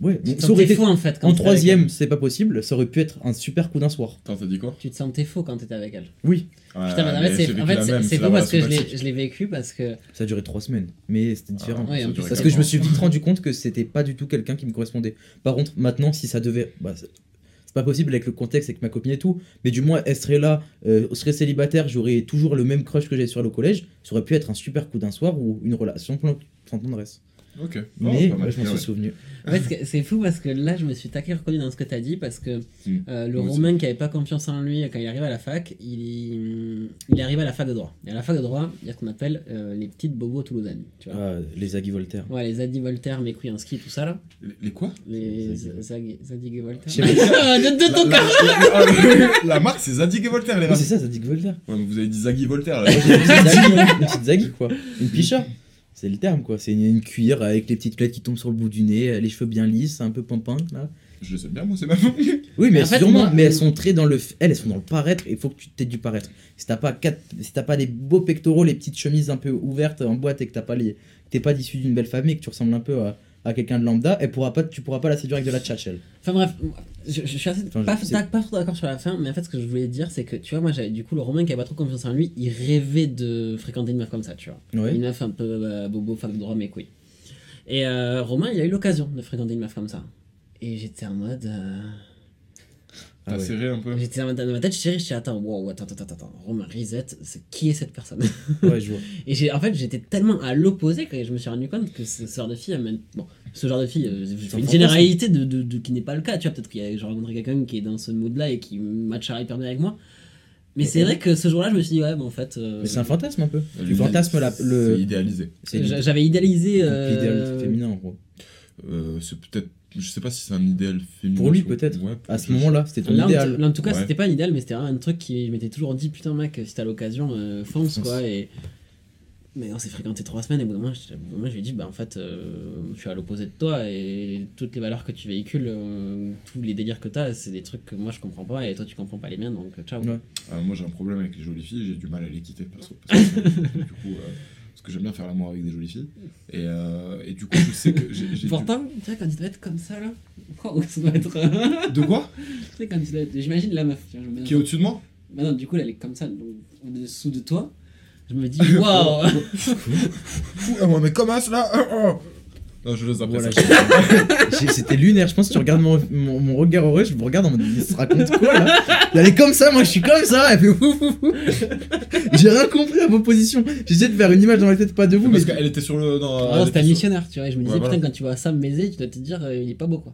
Ouais, Tu te ça aurait été faux en fait. quand en troisième, c'est pas possible. Ça aurait pu être un super coup d'un soir. Attends, t'as dit quoi? Tu te sentais faux quand t'étais avec elle. Oui, Putain, mais en fait, c'est- en fait, c'est- c'est faux parce que je l'ai- vécu parce que. ça a duré trois semaines, mais c'était différent. Ah, ouais, durait Parce que je me suis vite rendu compte que c'était pas du tout quelqu'un qui me correspondait. Par contre, maintenant, si ça devait. Bah, c'est pas possible avec le contexte, avec ma copine et tout, mais du moins, elle serait là, euh, serait célibataire, j'aurais toujours le même crush que j'avais sur au collège. Ça aurait pu être un super coup d'un soir ou une relation sans tendresse. Ok. Mais Oh, pas mal, ouais, je m'en suis souvenu. [LAUGHS] En fait, c'est- fou parce que là, je me suis taqué reconnu dans ce que t'as dit parce que euh, le Moi aussi. Romain qui avait pas confiance en lui quand il arrive à la fac, il, il est arrivé à la fac de droit. Et à la fac de droit, il y a ce qu'on appelle euh, les petites bobos toulousaines. Tu vois. Ah, les Agui Voltaire. Ouais, les Zadie Voltaire, mes couilles en ski, tout ça là. Les- Les quoi? Les Zadie Voltaire. Pas. [LAUGHS] de, de ton la, la- la- la marque, c'est Zadig Voltaire, les Oui, rats. c'est ça, que Voltaire. Ouais, mais vous avez dit Zaggy Voltaire, là. Une petite Zaggy, une petite Zaggy, quoi. Une picha. C'est le terme, quoi. C'est une, une cuir avec les petites clettes qui tombent sur le bout du nez, les cheveux bien lisses, un peu pampin, là. Je sais bien, moi, c'est ma [LAUGHS] Oui, mais sûrement, moi- mais elles sont très dans le. Elles, elles sont dans le paraître et il faut que tu t'aies du paraître. Si t'as pas quatre, si t'as pas des beaux pectoraux, les petites chemises un peu ouvertes en boîte et que t'as pas les, que t'es pas issu d'une belle famille, et que tu ressembles un peu à, à quelqu'un de lambda, elle pourra pas, tu pourras pas la séduire avec de la tchatchelle. Enfin bref, je, je suis assez Enfin, pas, je pas trop d'accord sur la fin, mais en fait, ce que je voulais dire, c'est que tu vois, moi, j'avais du coup le Romain qui avait pas trop confiance en lui, il rêvait de fréquenter une meuf comme ça, tu vois. Ouais. Une meuf un peu euh, bobo, fac de droit, mes couilles. Et euh, Romain, il a eu l'occasion de fréquenter une meuf comme ça. Et j'étais en mode. euh, Ah T'as ouais. serré un peu? J'étais dans ma tête, je suis j'étais attends, wow, attends, attends, attends, attends, Romain Risette, c'est qui est cette personne? Ouais, je vois. [LAUGHS] Et j'ai, en fait, j'étais tellement à l'opposé que je me suis rendu compte que ce, genre de fille, bon, ce genre de fille, euh, je fais une généralité de, de, de- qui n'est pas le cas, tu vois, peut-être a, j'ai rencontré quelqu'un qui est dans ce mood-là et qui matchera hyper bien avec moi. Mais c'est vrai que ce jour-là, je me suis dit, ouais, bon, en fait, euh, Mais c'est un fantasme un peu. Tu L'idée- fantasmes la, C'est le. idéalisé. C'est j'a- j'avais idéalisé. l'idéal euh, féminin en gros. Euh, c'est peut-être. Je sais pas si c'est un idéal féminin. Pour lui, peut-être. Ouais, À ce moment-là, c'était ton Là, en, idéal. là, en tout cas, Ouais. c'était pas un idéal, mais c'était un truc qui je m'étais toujours dit, putain, mec, si t'as l'occasion, euh, fonce, quoi. Et... Mais on s'est fréquenté trois semaines, et au bout d'un moment, je, moment, je lui ai dit, bah en fait, euh, je suis à l'opposé de toi, et toutes les valeurs que tu véhicules, euh, tous les délires que t'as, c'est des trucs que moi je comprends pas, et toi tu comprends pas les miens, donc ciao. Ouais. Ah, moi, j'ai un problème avec les jolies filles, j'ai du mal à les quitter, perso. [LAUGHS] Parce que, du coup, euh, parce que j'aime bien faire l'amour avec des jolies filles. Et, euh, et du coup, je sais que j'ai. Pourtant, tu sais, quand il doit être comme ça, là, ça doit être. tu De quoi [LAUGHS] sais, quand il doit être. J'imagine la meuf, tu vois, me Qui est au-dessus de moi Maintenant, du coup, elle est comme ça, donc, au-dessous de toi. Je me dis, [LAUGHS] waouh! Fou, ah, mais comment cela Oh, oh. Non, je Voilà, j'ai- j'ai- c'était lunaire. Je pense que tu regardes mon, mon, mon regard heureux, je me regarde en mode il se raconte quoi là Elle est comme ça, moi je suis comme ça. Elle fait fou fou fou. J'ai rien compris à vos positions. J'essaie de faire une image dans la tête, pas de vous, mais Parce qu'elle était sur le. Dans, Ah, elle c'était un missionnaire, tu vois. et Je me disais, Ouais, putain, voilà. quand tu vois Sam baiser, tu dois te dire, euh, il est pas beau, quoi.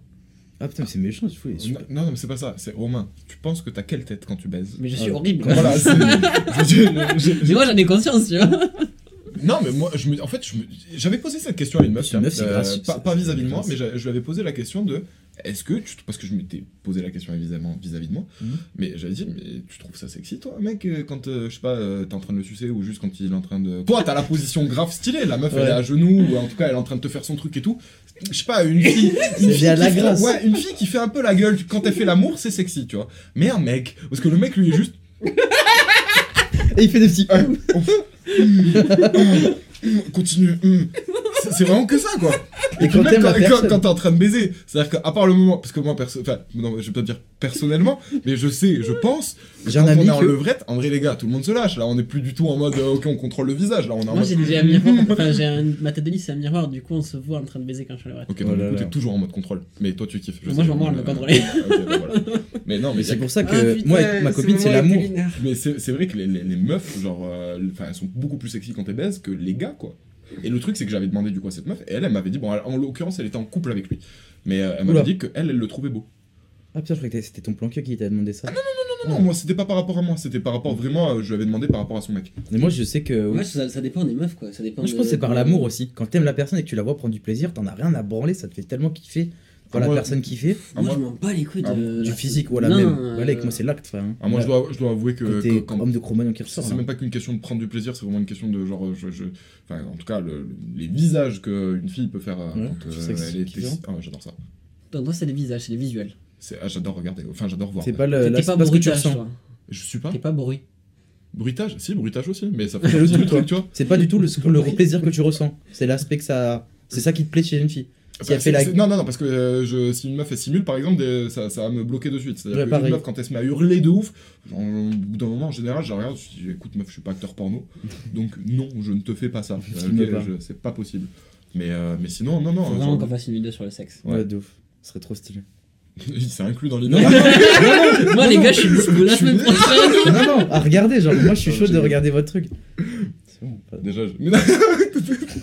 ah putain, mais c'est méchant, tu fous. Non, non, mais c'est pas ça. C'est Romain. Tu penses que t'as quelle tête quand tu baises Mais je suis Ah, horrible. quoi. Voilà, [LAUGHS] je- je- Mais moi, j'en ai conscience, tu vois. Non, mais moi, je me, en fait, je j'avais posé cette question à une meuf, C'est une meuf, euh, grâce- pas, vis-à-vis de moi, mais j'a- je lui avais posé la question de est-ce que tu, parce que je m'étais posé la question évidemment vis-à-vis de moi, Mhm. mais j'avais dit mais tu trouves ça sexy toi, mec, euh, quand euh, je sais pas, euh, t'es en train de le sucer ou juste quand il est en train de, toi t'as la position grave stylée, la meuf elle est à genoux ou en tout cas elle est en train de te faire son truc et tout, je sais pas une fille, une fille la fait- grâce. ouais, une fille qui fait un peu la gueule quand elle fait l'amour c'est sexy, tu vois, mais un mec, parce que le mec lui est juste Et il fait des petits. Continue. hum. C'est vraiment que ça, quoi. Et puis quand même quand, quand- quand t'es en train de baiser, c'est-à-dire qu'à part le moment, parce que moi, perso, enfin, non, je vais pas dire personnellement, mais je sais, je pense, que J'ai un quand ami on est en que- levrette, en vrai, les gars, tout le monde se lâche. Là, on est plus du tout en mode, euh, ok, on contrôle le visage. Là, on est en Moi, j'ai j'ai un [LAUGHS] miroir. Enfin, j'ai un- ma tête de lit, c'est un miroir. Du coup, on se voit en train de baiser quand je suis à l'heure. Ok, Oh donc là du coup, là. t'es toujours en mode contrôle. Mais toi, tu kiffes. Moi, sais. je m'en me contrôler. bah. Mais non, mais c'est pour ça que Ah, putain, moi, ma copine, c'est l'amour. Mais c'est vrai que les, meufs, genre, euh, enfin, elles sont beaucoup plus sexy quand elles baisent que les gars, quoi. Et le truc, c'est que j'avais demandé du coup à cette meuf, et elle, elle m'avait dit, bon, en l'occurrence, elle était en couple avec lui. Mais euh, elle Oula. m'avait dit qu'elle, elle le trouvait beau. Ah putain, je croyais que c'était ton plan cul qui t'a demandé ça. Non, non, moi, c'était pas par rapport à moi, c'était par rapport vraiment, euh, je lui avais demandé par rapport à son mec. Mais moi, je sais que. Ouais, ça, ça dépend des meufs, quoi. Ça dépend Moi, je de- pense que c'est par l'amour aussi. Quand t'aimes la personne et que tu la vois prendre du plaisir, t'en as rien à branler, ça te fait tellement kiffer. Quand Ah, la moi- personne kiffer, Ah, Moi, moi- je m'en bats les couilles Ah, de. du physique, voilà, Non, même. euh, Voilà, avec moi, c'est l'acte, hein. Ah, moi, je, dois, je dois avouer que. Quand t'es que quand- homme de Cro-Magnon qui ressort. C'est là. même pas qu'une question de prendre du plaisir, c'est vraiment une question de genre, je, je- enfin, en tout cas, le- les visages qu'une fille peut faire euh, Ouais, quand euh, elle est. Ah, ouais, j'adore ça. Donc, moi, c'est les visages, c'est les visuels. C'est- ah, j'adore regarder, enfin, j'adore voir. C'est pas le. T'es pas bruitage, ressens. toi. Je suis pas. T'es pas bruit. Bruitage Si, bruitage aussi, mais ça [LAUGHS] fait C'est le truc, tu vois. C'est pas du tout le, le [LAUGHS] plaisir que tu ressens. C'est l'aspect que ça. C'est ça qui te plaît chez une fille. Bah, fait la. Non, non, non, parce que euh, je, si une meuf elle simule, par exemple, des- ça, ça va me bloquer de suite. C'est-à-dire Ouais, une meuf, quand elle se met à hurler de ouf, genre, au bout d'un moment, en général, je regarde, je dis écoute, meuf, je suis pas acteur porno, [LAUGHS] donc non, je ne te fais pas ça. [LAUGHS] Euh, C'est pas possible. Mais, euh, mais sinon, non, non. Faut vraiment qu'on fasse une vidéo sur le sexe. Ouais, de ouf. Ce serait trop stylé. [LAUGHS] c'est inclus dans Non, l'idée. non, non, Moi, non, les gars, je suis la semaine prochaine. non, non, à regarder, genre, moi je suis chaud de regarder votre truc. C'est bon, Déjà, je...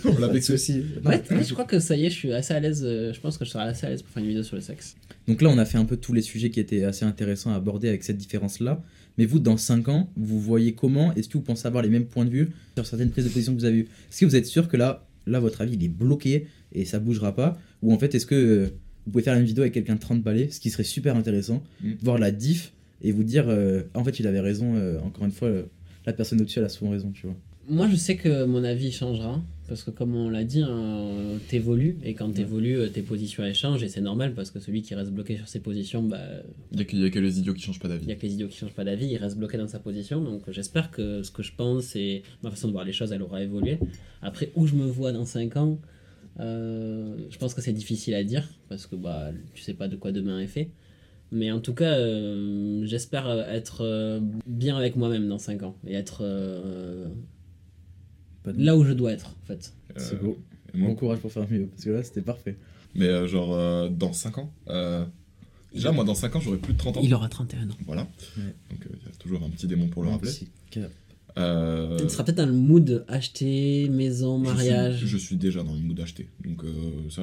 on l'a [LAUGHS] soucis. Ouais, ouais, je crois que ça y est, je suis assez à l'aise. euh, Je pense que je serai assez à l'aise pour faire une vidéo sur le sexe. Donc là, on a fait un peu tous les sujets qui étaient assez intéressants à aborder avec cette différence-là. Mais vous, dans 5 ans, vous voyez comment? Est-ce que vous pensez avoir les mêmes points de vue sur certaines prises de position que vous avez eues? Est-ce que vous êtes sûr que là, là, votre avis, il est bloqué et ça bougera pas? Ou en fait, est-ce que euh, vous pouvez faire une vidéo avec quelqu'un de 30 balais, ce qui serait super intéressant, Mm. voir la diff et vous dire, euh, en fait, il avait raison, euh, encore une fois, euh, la personne au-dessus, elle a souvent raison, tu vois. Moi, je sais que mon avis changera. Parce que, comme on l'a dit, hein, t'évolues. Et quand t'évolues, euh, tes positions elles changent. Et c'est normal parce que celui qui reste bloqué sur ses positions, bah, Il y, a que- il y a que les idiots qui changent pas il y d'avis. a que les idiots qui changent pas d'avis. Il reste bloqué dans sa position. Donc, j'espère que ce que je pense et ma façon de voir les choses, elle aura évolué. Après, où je me vois dans 5 ans, euh, je pense que c'est difficile à dire. Parce que bah, tu sais pas de quoi demain est fait. Mais en tout cas, euh, j'espère être euh, bien avec moi-même dans 5 ans. Et être euh, là où je dois être, en fait. C'est Euh, beau. et moi- Bon courage pour faire mieux, parce que là, c'était parfait. Mais euh, genre, euh, dans 5 ans, euh, déjà, moi, dans 5 ans, j'aurai plus de 30 ans. Il aura 31 ans. Voilà. Ouais. Donc, euh, il y a toujours un petit démon pour le rappeler. C'est. Euh, Il sera peut-être dans le mood acheter, maison, je mariage. suis- Je suis, déjà dans le mood d'acheter. Donc, euh, ça,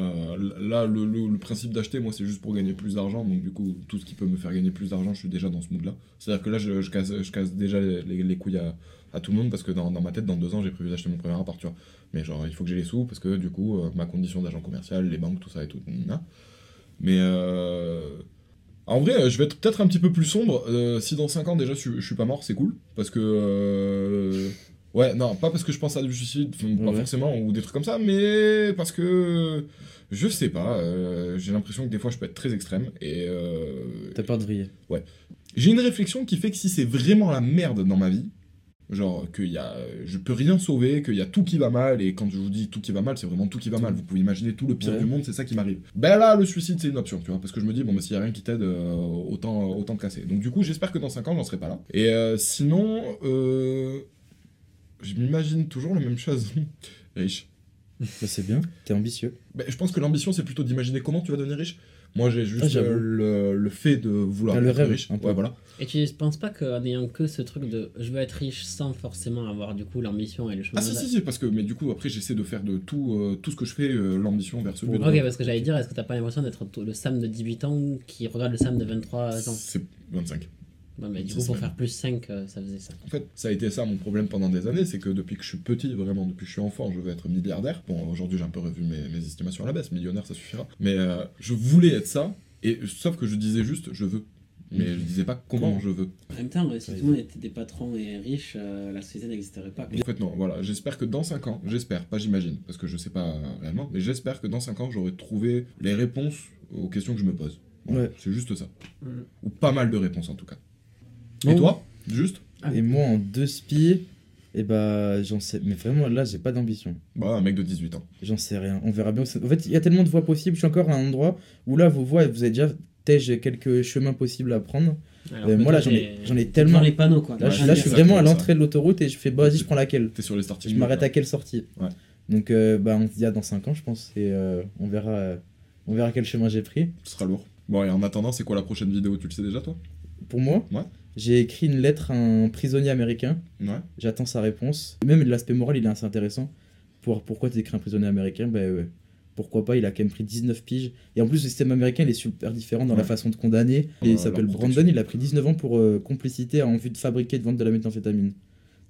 là, le, le- le principe d'acheter, moi, c'est juste pour gagner plus d'argent. Donc, du coup, tout ce qui peut me faire gagner plus d'argent, je suis déjà dans ce mood-là. C'est-à-dire que là, je, je casse, je casse déjà les couilles à, à tout le monde parce que dans, dans ma tête, dans deux ans, j'ai prévu d'acheter mon premier appart, tu vois. Mais genre, il faut que j'ai les sous parce que du coup, euh, ma condition d'agent commercial, les banques, tout ça et tout. Mais euh, en vrai, je vais être peut-être un petit peu plus sombre. Euh, si dans 5 ans déjà je, suis- je suis pas mort, c'est cool. Parce que. Ouais, non, pas parce que je pense à du suicide, pas Ouais. forcément, ou des trucs comme ça, mais parce que. Je sais pas, euh, j'ai l'impression que des fois je peux être très extrême. Et. euh, T'as peur de vriller. j'ai une réflexion qui fait que si c'est vraiment la merde dans ma vie, genre que y a, je peux rien sauver, qu'il y a tout qui va mal, et quand je vous dis tout qui va mal, c'est vraiment tout qui va mal. Vous pouvez imaginer tout le pire Ouais. du monde, c'est ça qui m'arrive. Ben là, le suicide, c'est une option, tu vois, parce que je me dis, bon, bah, s'il y a rien qui t'aide, euh, autant, autant te casser. Donc du coup, j'espère que dans 5 ans, j'en serai pas là. Et euh, sinon, euh, je m'imagine toujours la même chose. [LAUGHS] Riche. Ça, c'est bien. T'es ambitieux. Ben, je pense que l'ambition, c'est plutôt d'imaginer comment tu vas devenir riche. Moi, j'ai Ah, juste j'avoue. euh, le, le fait de vouloir le être rêve, riche. un peu. Ouais, voilà. Et tu penses pas qu'en ayant que ce truc de je veux être riche sans forcément avoir du coup l'ambition et le chemin Ah si si si parce que mais du coup après j'essaie de faire de tout euh, tout ce que je fais euh, l'ambition vers ce but. Ok, parce que j'allais dire, est-ce que t'as pas l'impression d'être le Sam de 18 ans qui regarde le Sam de 23 ans? C'est 25. Ouais, mais du coup, pour faire plus 5, euh, ça faisait ça. En fait, ça a été ça mon problème pendant des années, c'est que depuis que je suis petit, vraiment depuis que je suis enfant, je veux être milliardaire. Bon, aujourd'hui j'ai un peu revu mes, mes estimations à la baisse, millionnaire ça suffira. Mais euh, je voulais être ça, et sauf que je disais juste je veux. Mais je disais pas comment Comment je veux. En même temps, si tout le monde était des patrons et riches, euh, la société n'existerait pas. En fait non, voilà, j'espère que dans 5 ans, j'espère, pas j'imagine, parce que je sais pas réellement, mais j'espère que dans 5 ans j'aurai trouvé les réponses aux questions que je me pose. Voilà, Ouais. C'est juste ça. Mm. Ou pas mal de réponses en tout cas. Et toi Juste Ah. Et moi, en deux spies, et bah, j'en sais. Mais vraiment, là, j'ai pas d'ambition. Bah, un mec de 18 ans. J'en sais rien. On verra bien. En fait, il y a tellement de voies possibles. Je suis encore à un endroit où là, vos voies, vous avez déjà tège quelques chemins possibles à prendre. Alors Euh, moi, là, j'en ai, j'en tellement. les panneaux, quoi. Là, Ouais, je, là, je suis vraiment à l'entrée de l'autoroute et je fais, bah, vas-y, je prends laquelle T'es sur les starting Je m'arrête à quelle sortie Ouais. Donc, euh, bah, on se dit à dans 5 ans, je pense. Et euh, on, verra, euh, on verra quel chemin j'ai pris. Ce sera lourd. Bon, et en attendant, c'est quoi la prochaine vidéo? Tu le sais déjà, toi? Pour moi, Ouais. J'ai écrit une lettre à un prisonnier américain. Ouais. J'attends sa réponse. Même l'aspect moral, il est assez intéressant. Pour, pourquoi tu écris un prisonnier américain? Ben ouais. Pourquoi pas? Il a quand même pris 19 piges. Et en plus, le système américain, il est super différent dans la façon de condamner. Euh, il s'appelle Brandon, il a pris 19 ans pour euh, complicité en vue de fabriquer et de vendre de la méthamphétamine.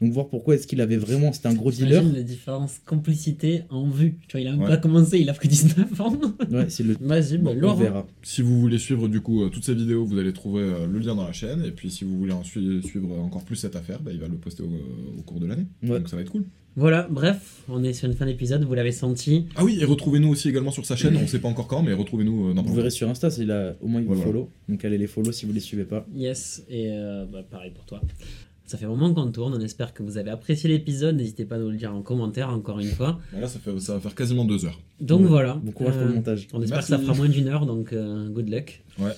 Donc voir pourquoi est-ce qu'il avait vraiment... C'était un gros dealer. La différence complicité en vue. Tu vois, il a même Ouais. pas commencé, il a pris 19 ans. [LAUGHS] Ouais, c'est le... Vas-y, bah, on verra. Si vous voulez suivre du coup euh, toutes ces vidéos, vous allez trouver euh, le lien dans la chaîne. Et puis si vous voulez en sui- suivre encore plus cette affaire, bah, il va le poster au, au cours de l'année. Ouais. Donc ça va être cool. Voilà, bref, on est sur une fin d'épisode, vous l'avez senti. Ah oui, et retrouvez-nous aussi également sur sa chaîne. On sait pas encore quand, mais retrouvez-nous euh, dans Vous verrez sur Insta, c'est là, au moins il vous voilà. follow. Donc allez les follow si vous les suivez pas. Yes, et euh, bah, pareil pour toi. Ça fait un moment qu'on tourne, on espère que vous avez apprécié l'épisode, n'hésitez pas à nous le dire en commentaire encore une fois. Bah Là, ça, fait, ça va faire quasiment deux heures. Donc Ouais. voilà. Bon courage pour le montage. On espère Merci. que ça fera moins d'une heure, donc euh, good luck. Ouais.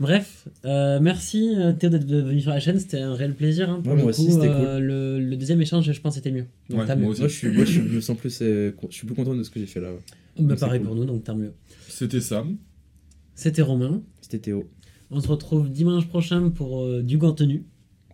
Bref, euh, merci euh, Théo d'être venu sur la chaîne, c'était un réel plaisir. hein, pour Ouais, le moi coup, aussi, c'était euh, le, le deuxième échange, je pense, c'était mieux. Donc moi mieux. aussi. Moi, je suis, moi, je, suis- je me sens plus, euh, je suis plus content de ce que j'ai fait là. Bah, Donc, pareil cool. pour nous, donc tant mieux. C'était Sam. C'était Romain. C'était Théo. On se retrouve dimanche prochain pour euh, du contenu.